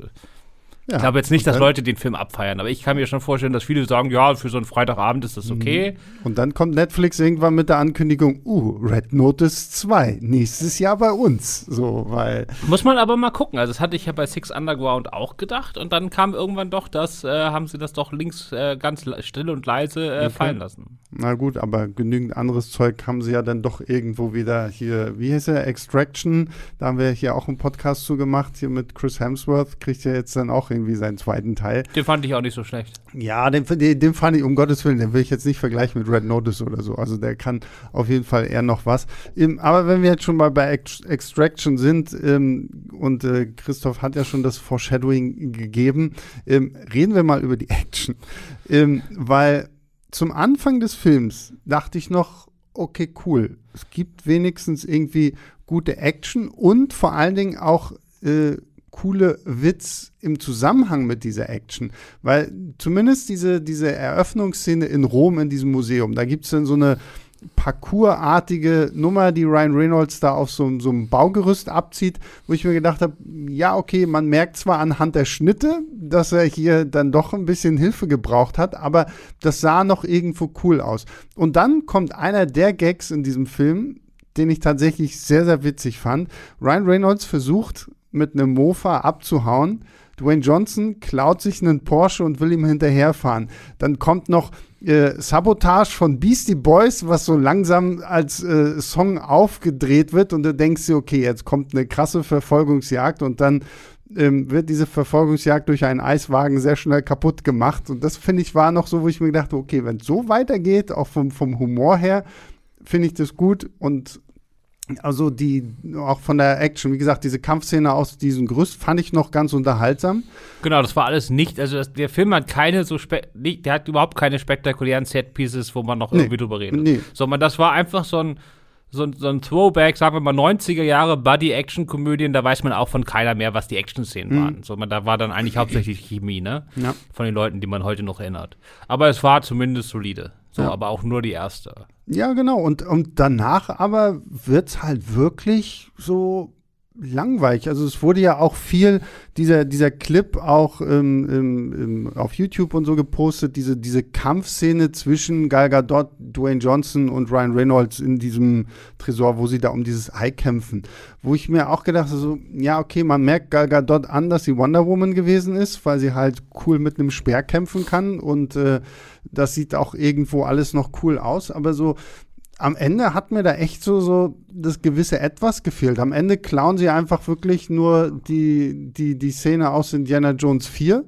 ja, ich glaube jetzt nicht, dass Leute den Film abfeiern, aber ich kann mir schon vorstellen, dass viele sagen, ja, für so einen Freitagabend ist das okay. Mhm. Und dann kommt Netflix irgendwann mit der Ankündigung, uh, Red Notice 2, nächstes Jahr bei uns. So, weil. Muss man aber mal gucken. Also, das hatte ich ja bei Six Underground auch gedacht und dann kam irgendwann doch das, äh, haben sie das doch links äh, ganz still und leise äh, okay. fallen lassen. Na gut, aber genügend anderes Zeug haben sie ja dann doch irgendwo wieder hier, wie heißt er, Extraction, da haben wir hier auch einen Podcast zu gemacht, hier mit Chris Hemsworth, kriegt ja jetzt dann auch irgendwie seinen zweiten Teil. Den fand ich auch nicht so schlecht. Ja, den, den, den, fand ich, um Gottes Willen, den will ich jetzt nicht vergleichen mit Red Notice oder so. Also der kann auf jeden Fall eher noch was. Ähm, aber wenn wir jetzt schon mal bei Extraction sind ähm, und äh, Christoph hat ja schon das Foreshadowing gegeben, ähm, reden wir mal über die [laughs] Action. Ähm, weil zum Anfang des Films dachte ich noch, okay, cool. Es gibt wenigstens irgendwie gute Action und vor allen Dingen auch äh, coole Witz im Zusammenhang mit dieser Action. Weil zumindest diese, diese Eröffnungsszene in Rom in diesem Museum, da gibt es dann so eine Parcours-artige Nummer, die Ryan Reynolds da auf so, so einem Baugerüst abzieht, wo ich mir gedacht habe, ja, okay, man merkt zwar anhand der Schnitte, dass er hier dann doch ein bisschen Hilfe gebraucht hat, aber das sah noch irgendwo cool aus. Und dann kommt einer der Gags in diesem Film, den ich tatsächlich sehr, sehr witzig fand. Ryan Reynolds versucht mit einem Mofa abzuhauen, Dwayne Johnson klaut sich einen Porsche und will ihm hinterherfahren. Dann kommt noch äh, Sabotage von Beastie Boys, was so langsam als äh, Song aufgedreht wird und du denkst dir, okay, jetzt kommt eine krasse Verfolgungsjagd und dann ähm, wird diese Verfolgungsjagd durch einen Eiswagen sehr schnell kaputt gemacht. Und das finde ich war noch so, wo ich mir gedacht, okay, wenn es so weitergeht, auch vom, vom Humor her, finde ich das gut und also die, auch von der Action, wie gesagt, diese Kampfszene aus diesem Gerüst fand ich noch ganz unterhaltsam. Genau, das war alles nicht, also das, der Film hat keine so, nicht, der hat überhaupt keine spektakulären Set-Pieces, wo man noch nee, irgendwie drüber redet. Nee. Sondern das war einfach so ein, so, so ein Throwback, sagen wir mal 90er Jahre Buddy-Action-Komödien, da weiß man auch von keiner mehr, was die Action-Szenen mhm. waren. So, man, da war dann eigentlich hauptsächlich Chemie, ne? Ja. Von den Leuten, die man heute noch erinnert. Aber es war zumindest solide. So, ja. aber auch nur die erste. Ja, genau. Und, und danach aber wird es halt wirklich so langweilig. Also es wurde ja auch viel, dieser, dieser Clip auch ähm, ähm, ähm, auf YouTube und so gepostet, diese, diese Kampfszene zwischen Gal Gadot, Dwayne Johnson und Ryan Reynolds in diesem Tresor, wo sie da um dieses Ei kämpfen. Wo ich mir auch gedacht habe, so, ja, okay, man merkt Gal Gadot an, dass sie Wonder Woman gewesen ist, weil sie halt cool mit einem Speer kämpfen kann und äh, das sieht auch irgendwo alles noch cool aus, aber so am Ende hat mir da echt so, so das gewisse Etwas gefehlt. Am Ende klauen sie einfach wirklich nur die, die, die Szene aus Indiana Jones 4,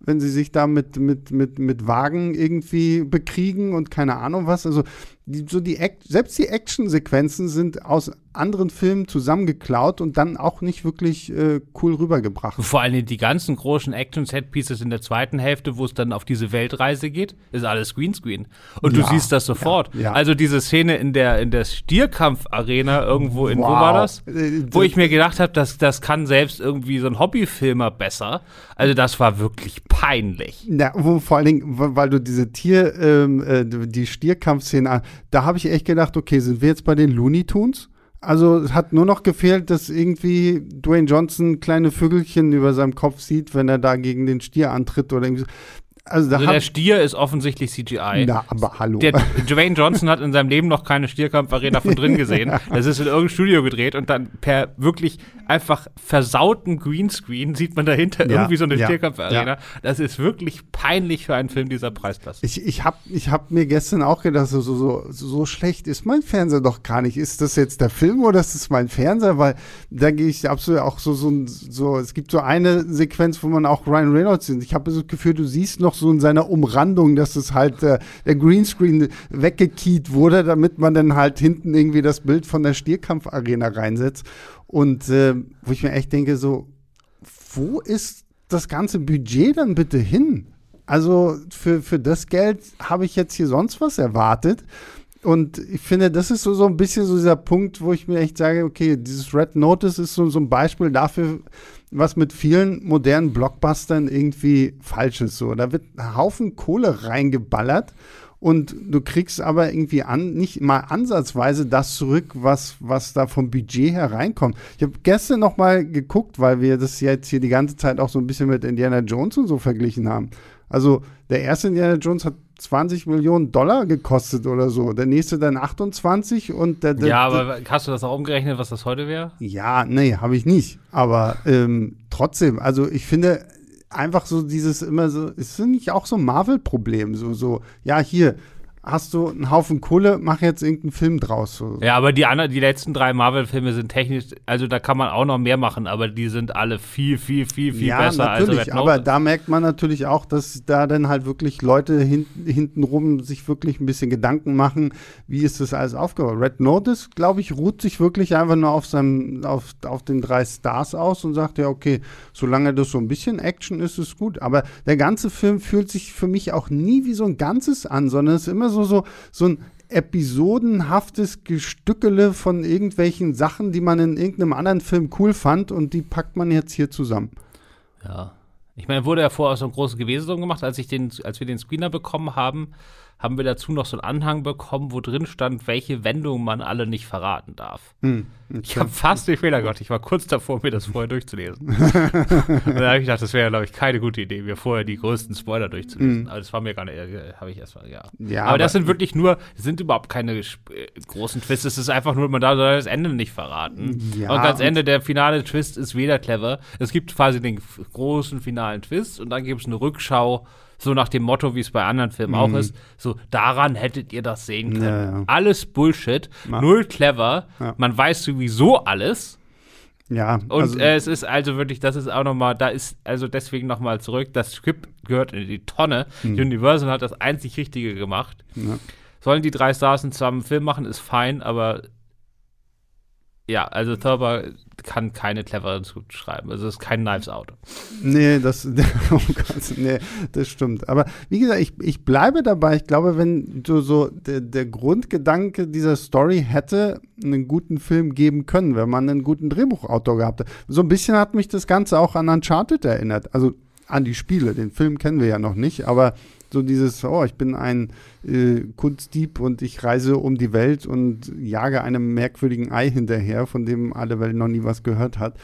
wenn sie sich da mit, mit, mit, mit Wagen irgendwie bekriegen und keine Ahnung was. Also die, so die selbst die Actionsequenzen sind aus anderen Filmen zusammengeklaut und dann auch nicht wirklich äh, cool rübergebracht. Vor allem die ganzen großen Action-Set-Pieces in der zweiten Hälfte, wo es dann auf diese Weltreise geht, ist alles Greenscreen. Und ja, du siehst das sofort. Ja, ja. Also diese Szene in der, in der Stierkampf-Arena irgendwo in, wow. wo war das? Äh, wo ich mir gedacht habe, das, das kann selbst irgendwie so ein Hobbyfilmer besser. Also das war wirklich peinlich. Ja, wo, vor allen Dingen, weil du diese Tier, ähm, äh, die Stierkampfszene da habe ich echt gedacht, okay, sind wir jetzt bei den Looney Tunes? Also es hat nur noch gefehlt, dass irgendwie Dwayne Johnson kleine Vögelchen über seinem Kopf sieht, wenn er da gegen den Stier antritt oder irgendwie. Also, also der Stier ist offensichtlich CGI. Na, aber hallo. Der Dwayne Johnson hat in seinem Leben noch keine Stierkampfarena von drin gesehen. [laughs] Das ist in irgendeinem Studio gedreht und dann per wirklich einfach versauten Greenscreen sieht man dahinter ja, irgendwie so eine ja, Stierkampfarena. Ja. Das ist wirklich peinlich für einen Film dieser Preisklasse. Ich, ich habe ich hab mir gestern auch gedacht, so, so, so schlecht ist mein Fernseher doch gar nicht. Ist das jetzt der Film oder ist das mein Fernseher? Weil da gehe ich absolut auch so, so, so, es gibt so eine Sequenz, wo man auch Ryan Reynolds sieht. Ich habe das Gefühl, du siehst noch so in seiner Umrandung, dass es halt äh, der Greenscreen weggekiet wurde, damit man dann halt hinten irgendwie das Bild von der Stierkampfarena reinsetzt. Und äh, wo ich mir echt denke, so, wo ist das ganze Budget dann bitte hin? Also für, für das Geld habe ich jetzt hier sonst was erwartet. Und ich finde, das ist so, so ein bisschen so dieser Punkt, wo ich mir echt sage, okay, dieses Red Notice ist so, so ein Beispiel dafür, was mit vielen modernen Blockbustern irgendwie falsch ist. So, da wird ein Haufen Kohle reingeballert und du kriegst aber irgendwie an, nicht mal ansatzweise das zurück, was, was da vom Budget her reinkommt. Ich habe gestern noch mal geguckt, weil wir das jetzt hier die ganze Zeit auch so ein bisschen mit Indiana Jones und so verglichen haben. Also der erste Indiana Jones hat 20 Millionen Dollar gekostet oder so. Der nächste dann 28 und der, der Ja, aber hast du das auch umgerechnet, was das heute wäre? Ja, nee, habe ich nicht. Aber ähm, trotzdem, also ich finde einfach so dieses immer so, ist nicht auch so ein Marvel-Problem? So, so, ja, hier, hast du einen Haufen Kohle, mach jetzt irgendeinen Film draus. So. Ja, aber die anderen, die letzten drei Marvel-Filme sind technisch, also da kann man auch noch mehr machen, aber die sind alle viel, viel, viel, viel ja, besser natürlich, als Red Aber da merkt man natürlich auch, dass da dann halt wirklich Leute hin, hintenrum sich wirklich ein bisschen Gedanken machen, wie ist das alles aufgebaut. Red Notice, glaube ich, ruht sich wirklich einfach nur auf seinem, auf, auf den drei Stars aus und sagt ja, okay, solange das so ein bisschen Action ist, ist gut. Aber der ganze Film fühlt sich für mich auch nie wie so ein Ganzes an, sondern es ist immer so so, so, so ein episodenhaftes Gestückele von irgendwelchen Sachen, die man in irgendeinem anderen Film cool fand und die packt man jetzt hier zusammen. Ja. Ich meine, wurde ja vorher so ein großes Gewesen gemacht, als ich den, als wir den Screener bekommen haben, haben wir dazu noch so einen Anhang bekommen, wo drin stand, welche Wendungen man alle nicht verraten darf. Hm, ich habe fast den Fehler gemacht. Ich war kurz davor, mir das vorher durchzulesen. [laughs] und dann habe ich gedacht, das wäre, glaube ich, keine gute Idee, mir vorher die größten Spoiler durchzulesen. Hm. Aber das war mir gar nicht, äh, habe ich erstmal, ja. ja aber, aber, das sind wirklich nur, sind überhaupt keine äh, großen Twists. Es ist einfach nur, man darf das Ende nicht verraten. Ja, und ganz Ende, der finale Twist ist weder clever. Es gibt quasi den großen finalen Twist und dann gibt es eine Rückschau so nach dem Motto, wie es bei anderen Filmen mhm. auch ist, so daran hättet ihr das sehen können. Ja, ja. Alles Bullshit, ja. null clever, man weiß sowieso alles. Ja. Und also, äh, es ist also wirklich, das ist auch nochmal, da ist also deswegen nochmal zurück, das Skript gehört in die Tonne. Mhm. Universal hat das einzig Richtige gemacht. Sollen die drei Stars zusammen einen Film machen, ist fein, aber ja, also Thurber kann keine cleveren Skripte schreiben. Also es ist kein Knives Out. Nee, das, [laughs] nee, das stimmt. Aber wie gesagt, ich, ich bleibe dabei. Ich glaube, wenn du so der, der Grundgedanke dieser Story hätte einen guten Film geben können, wenn man einen guten Drehbuchautor gehabt hätte. So ein bisschen hat mich das Ganze auch an Uncharted erinnert. Also an die Spiele. Den Film kennen wir ja noch nicht, aber so dieses, oh, ich bin ein äh, Kunstdieb und ich reise um die Welt und jage einem merkwürdigen Ei hinterher, von dem alle Welt noch nie was gehört hat.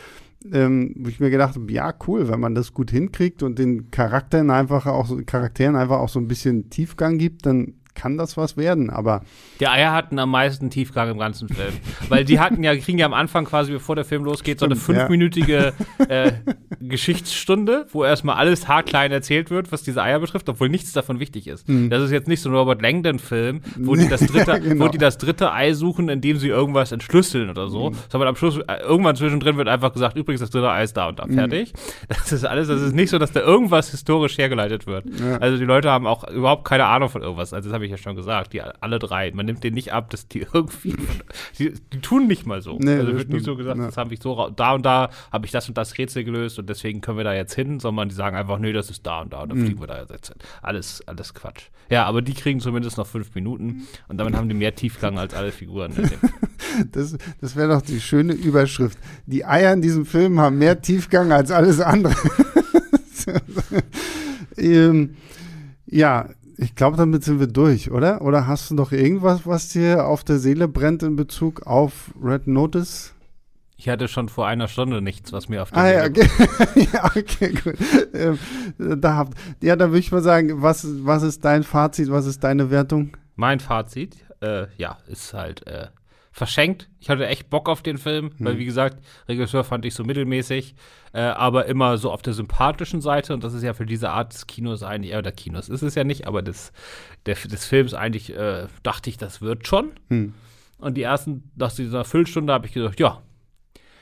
Ähm, wo ich mir gedacht habe, ja, cool, wenn man das gut hinkriegt und den Charakteren einfach auch Charakteren einfach auch so ein bisschen Tiefgang gibt, dann kann das was werden, aber. Die Eier hatten am meisten Tiefgang im ganzen Film. Weil die hatten ja, kriegen ja am Anfang quasi, bevor der Film losgeht, so eine fünfminütige ja. äh, Geschichtsstunde, wo erstmal alles haarklein erzählt wird, was diese Eier betrifft, obwohl nichts davon wichtig ist. Mhm. Das ist jetzt nicht so ein Robert Langdon-Film, wo, die das [laughs] dritte, ja, genau. wo die das dritte Ei suchen, indem sie irgendwas entschlüsseln oder so. Mhm. Sondern am Schluss, äh, irgendwann zwischendrin wird einfach gesagt, übrigens, das dritte Ei ist da und da. Mhm. Fertig. Das ist alles, das ist nicht so, dass da irgendwas historisch hergeleitet wird. Ja. Also die Leute haben auch überhaupt keine Ahnung von irgendwas. Also das habe ich ja schon gesagt, die alle drei. Man nimmt denen nicht ab, dass die [laughs] irgendwie, die, die tun nicht mal so. Nee, also wird stimmt. nicht so gesagt, ja. das habe ich so, da und da habe ich das und das Rätsel gelöst und deswegen können wir da jetzt hin, sondern die sagen einfach, nö, das ist da und da und dann mhm. fliegen wir da jetzt hin. Alles, alles Quatsch. Ja, aber die kriegen zumindest noch fünf Minuten und damit haben die mehr Tiefgang als alle Figuren. [laughs] das das wäre doch die schöne Überschrift. Die Eier in diesem Film haben mehr Tiefgang als alles andere. [laughs] ähm, ja, ich glaube, damit sind wir durch, oder? Oder hast du noch irgendwas, was dir auf der Seele brennt in Bezug auf Red Notice? Ich hatte schon vor einer Stunde nichts, was mir auf der ah, Seele ja, okay. [laughs] ja, okay, gut. Ähm, da habt, ja, dann würde ich mal sagen, was, was ist dein Fazit, was ist deine Wertung? Mein Fazit, äh, ja, ist halt äh, verschenkt. Ich hatte echt Bock auf den Film, mhm. weil wie gesagt, Regisseur fand ich so mittelmäßig, äh, aber immer so auf der sympathischen Seite und das ist ja für diese Art des Kinos eigentlich, oder Kinos ist es ja nicht, aber des, der, des Films eigentlich äh, dachte ich, das wird schon. Mhm. Und die ersten, nach dieser Füllstunde habe ich gedacht, ja,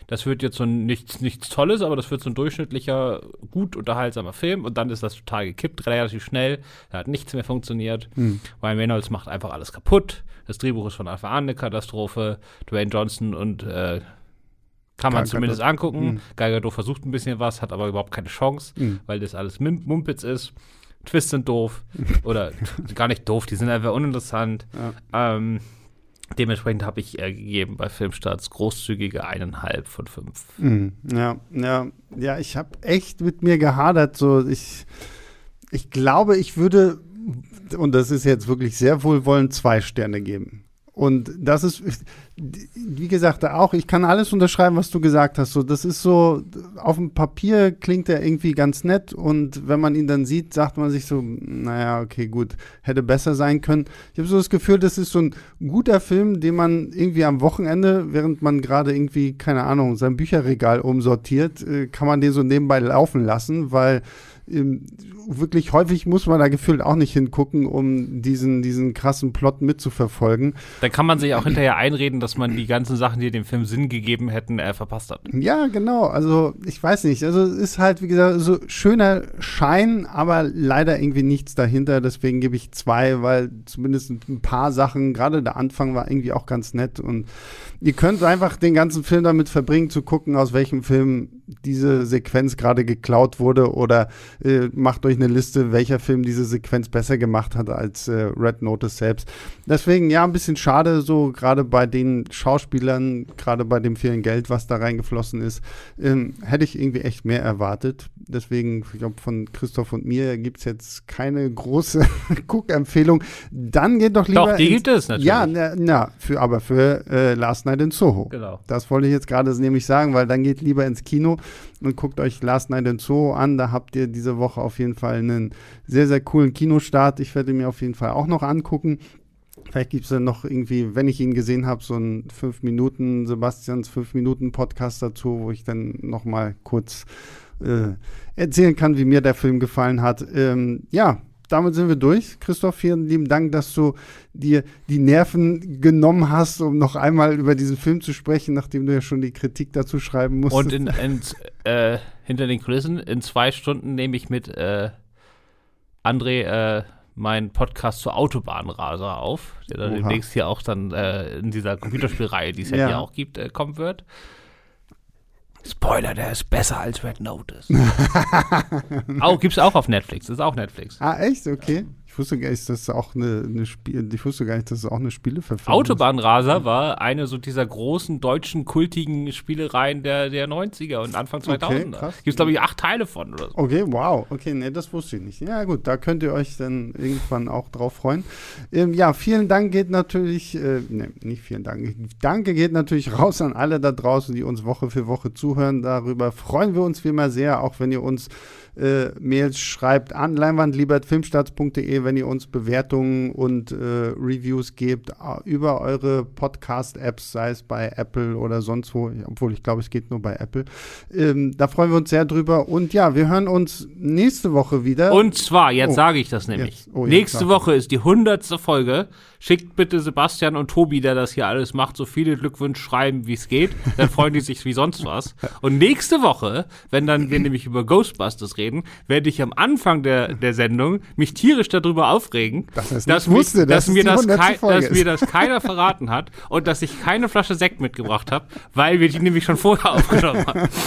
das wird jetzt so nichts, nichts Tolles, aber das wird so ein durchschnittlicher, gut unterhaltsamer Film und dann ist das total gekippt, relativ schnell. Da hat nichts mehr funktioniert. Hm. Ryan Reynolds macht einfach alles kaputt. Das Drehbuch ist von Anfang an eine Katastrophe. Dwayne Johnson und äh, kann man zumindest angucken. Mhm. Geiger versucht ein bisschen was, hat aber überhaupt keine Chance, mhm. weil das alles Mumpitz ist. Twists sind doof. [laughs] Oder gar nicht doof, die sind einfach uninteressant. Ja. Ähm, Dementsprechend habe ich äh, gegeben bei Filmstarts großzügige eineinhalb von fünf. Mhm. Ja, ja, ja, ich habe echt mit mir gehadert. So, ich, ich glaube, ich würde, und das ist jetzt wirklich sehr wohlwollend, zwei Sterne geben. Und das ist, wie gesagt, auch, ich kann alles unterschreiben, was du gesagt hast. So, das ist so, auf dem Papier klingt er irgendwie ganz nett und wenn man ihn dann sieht, sagt man sich so, naja, okay, gut, hätte besser sein können. Ich habe so das Gefühl, das ist so ein guter Film, den man irgendwie am Wochenende, während man gerade irgendwie, keine Ahnung, sein Bücherregal umsortiert, äh, kann man den so nebenbei laufen lassen, weil wirklich häufig muss man da gefühlt auch nicht hingucken, um diesen, diesen krassen Plot mitzuverfolgen. Da kann man sich auch hinterher einreden, dass man die ganzen Sachen, die dem Film Sinn gegeben hätten, äh, verpasst hat. Ja, genau. Also ich weiß nicht. Also es ist halt, wie gesagt, so schöner Schein, aber leider irgendwie nichts dahinter. Deswegen gebe ich zwei, weil zumindest ein paar Sachen, gerade der Anfang war irgendwie auch ganz nett. Und ihr könnt einfach den ganzen Film damit verbringen, zu gucken, aus welchem Film diese Sequenz gerade geklaut wurde oder äh, macht euch eine Liste, welcher Film diese Sequenz besser gemacht hat als äh, Red Notice selbst. Deswegen, ja, ein bisschen schade, so gerade bei den Schauspielern, gerade bei dem vielen Geld, was da reingeflossen ist, ähm, hätte ich irgendwie echt mehr erwartet. Deswegen, ich glaube, von Christoph und mir gibt es jetzt keine große [laughs] Guckempfehlung. Dann geht doch lieber. Doch, die gibt es natürlich. Ja, na, na, für, aber für äh, Last Night in Soho. Genau. Das wollte ich jetzt gerade nämlich sagen, weil dann geht lieber ins Kino und guckt euch Last Night in Soho an. Da habt ihr diese Woche auf jeden Fall einen sehr, sehr coolen Kinostart. Ich werde mir auf jeden Fall auch noch angucken. Vielleicht gibt es dann noch irgendwie, wenn ich ihn gesehen habe, so einen 5 Minuten, Sebastians 5 Minuten Podcast dazu, wo ich dann noch mal kurz äh, erzählen kann, wie mir der Film gefallen hat. Ähm, ja, damit sind wir durch. Christoph, vielen lieben Dank, dass du dir die Nerven genommen hast, um noch einmal über diesen Film zu sprechen, nachdem du ja schon die Kritik dazu schreiben musstest. Und in, in, äh, hinter den Kulissen, in zwei Stunden nehme ich mit äh, André äh, meinen Podcast zur Autobahnraser auf, der dann Oha. demnächst hier auch dann äh, in dieser Computerspielreihe, die es ja, ja hier auch gibt, äh, kommen wird. Spoiler, der ist besser als Red Notice. [laughs] auch, gibt's auch auf Netflix, ist auch Netflix. Ah, echt? Okay. Ich wusste gar nicht, dass das auch eine, eine Spiel, ich wusste gar nicht, dass es auch eine Spieleverfilmung Autobahnraser ist. war eine so dieser großen deutschen kultigen Spielereien der, der 90er und Anfang 2000er. Okay, Gibt es, glaube ich, acht Teile von oder so. Okay, wow. Okay, nee, das wusste ich nicht. Ja, gut, da könnt ihr euch dann irgendwann auch drauf freuen. Ähm, ja, vielen Dank geht natürlich, äh, nee, nicht vielen Dank. Danke geht natürlich raus an alle da draußen, die uns Woche für Woche zuhören. Darüber freuen wir uns wie immer sehr, auch wenn ihr uns äh, Mails schreibt an leinwandliebertfilmstarts.de, wenn ihr uns Bewertungen und äh, Reviews gebt über eure Podcast-Apps, sei es bei Apple oder sonst wo, obwohl ich glaube, es geht nur bei Apple. Ähm, da freuen wir uns sehr drüber. Und ja, wir hören uns nächste Woche wieder. Und zwar, jetzt oh, sage ich das nämlich. Jetzt, oh, nächste Woche ist die hundertste Folge. Schickt bitte Sebastian und Tobi, der das hier alles macht, so viele Glückwünsche schreiben, wie es geht. Dann freuen die sich wie sonst was. [laughs] Und nächste Woche, wenn dann wir nämlich über Ghostbusters reden, werde ich am Anfang der, der Sendung mich tierisch darüber aufregen, dass, dass, mich, wusste, dass, dass mir, das dass mir das keiner [laughs] verraten hat und dass ich keine Flasche Sekt mitgebracht habe, weil wir die nämlich schon vorher [laughs] aufgenommen haben. [laughs]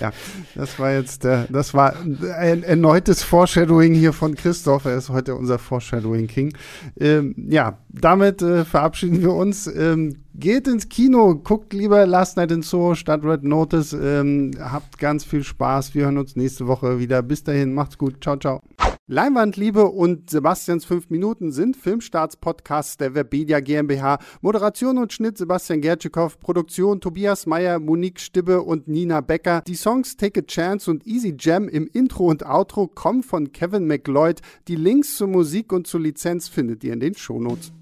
Ja, das war jetzt der, das war ein erneutes Foreshadowing hier von Christoph. Er ist heute unser Foreshadowing King. Ähm, ja, damit äh, verabschieden wir uns. Ähm, geht ins Kino, guckt lieber Last Night in Soho statt Red Notice. Ähm, habt ganz viel Spaß. Wir hören uns nächste Woche wieder. Bis dahin, macht's gut. Ciao, ciao. Leinwandliebe und Sebastians 5 Minuten sind Filmstarts-Podcasts der Webedia GmbH. Moderation und Schnitt Sebastian Gertschikow, Produktion Tobias Meyer, Monique Stibbe und Nina Becker. Die Songs Take a Chance und Easy Jam im Intro und Outro kommen von Kevin McLeod. Die Links zur Musik und zur Lizenz findet ihr in den Shownotes.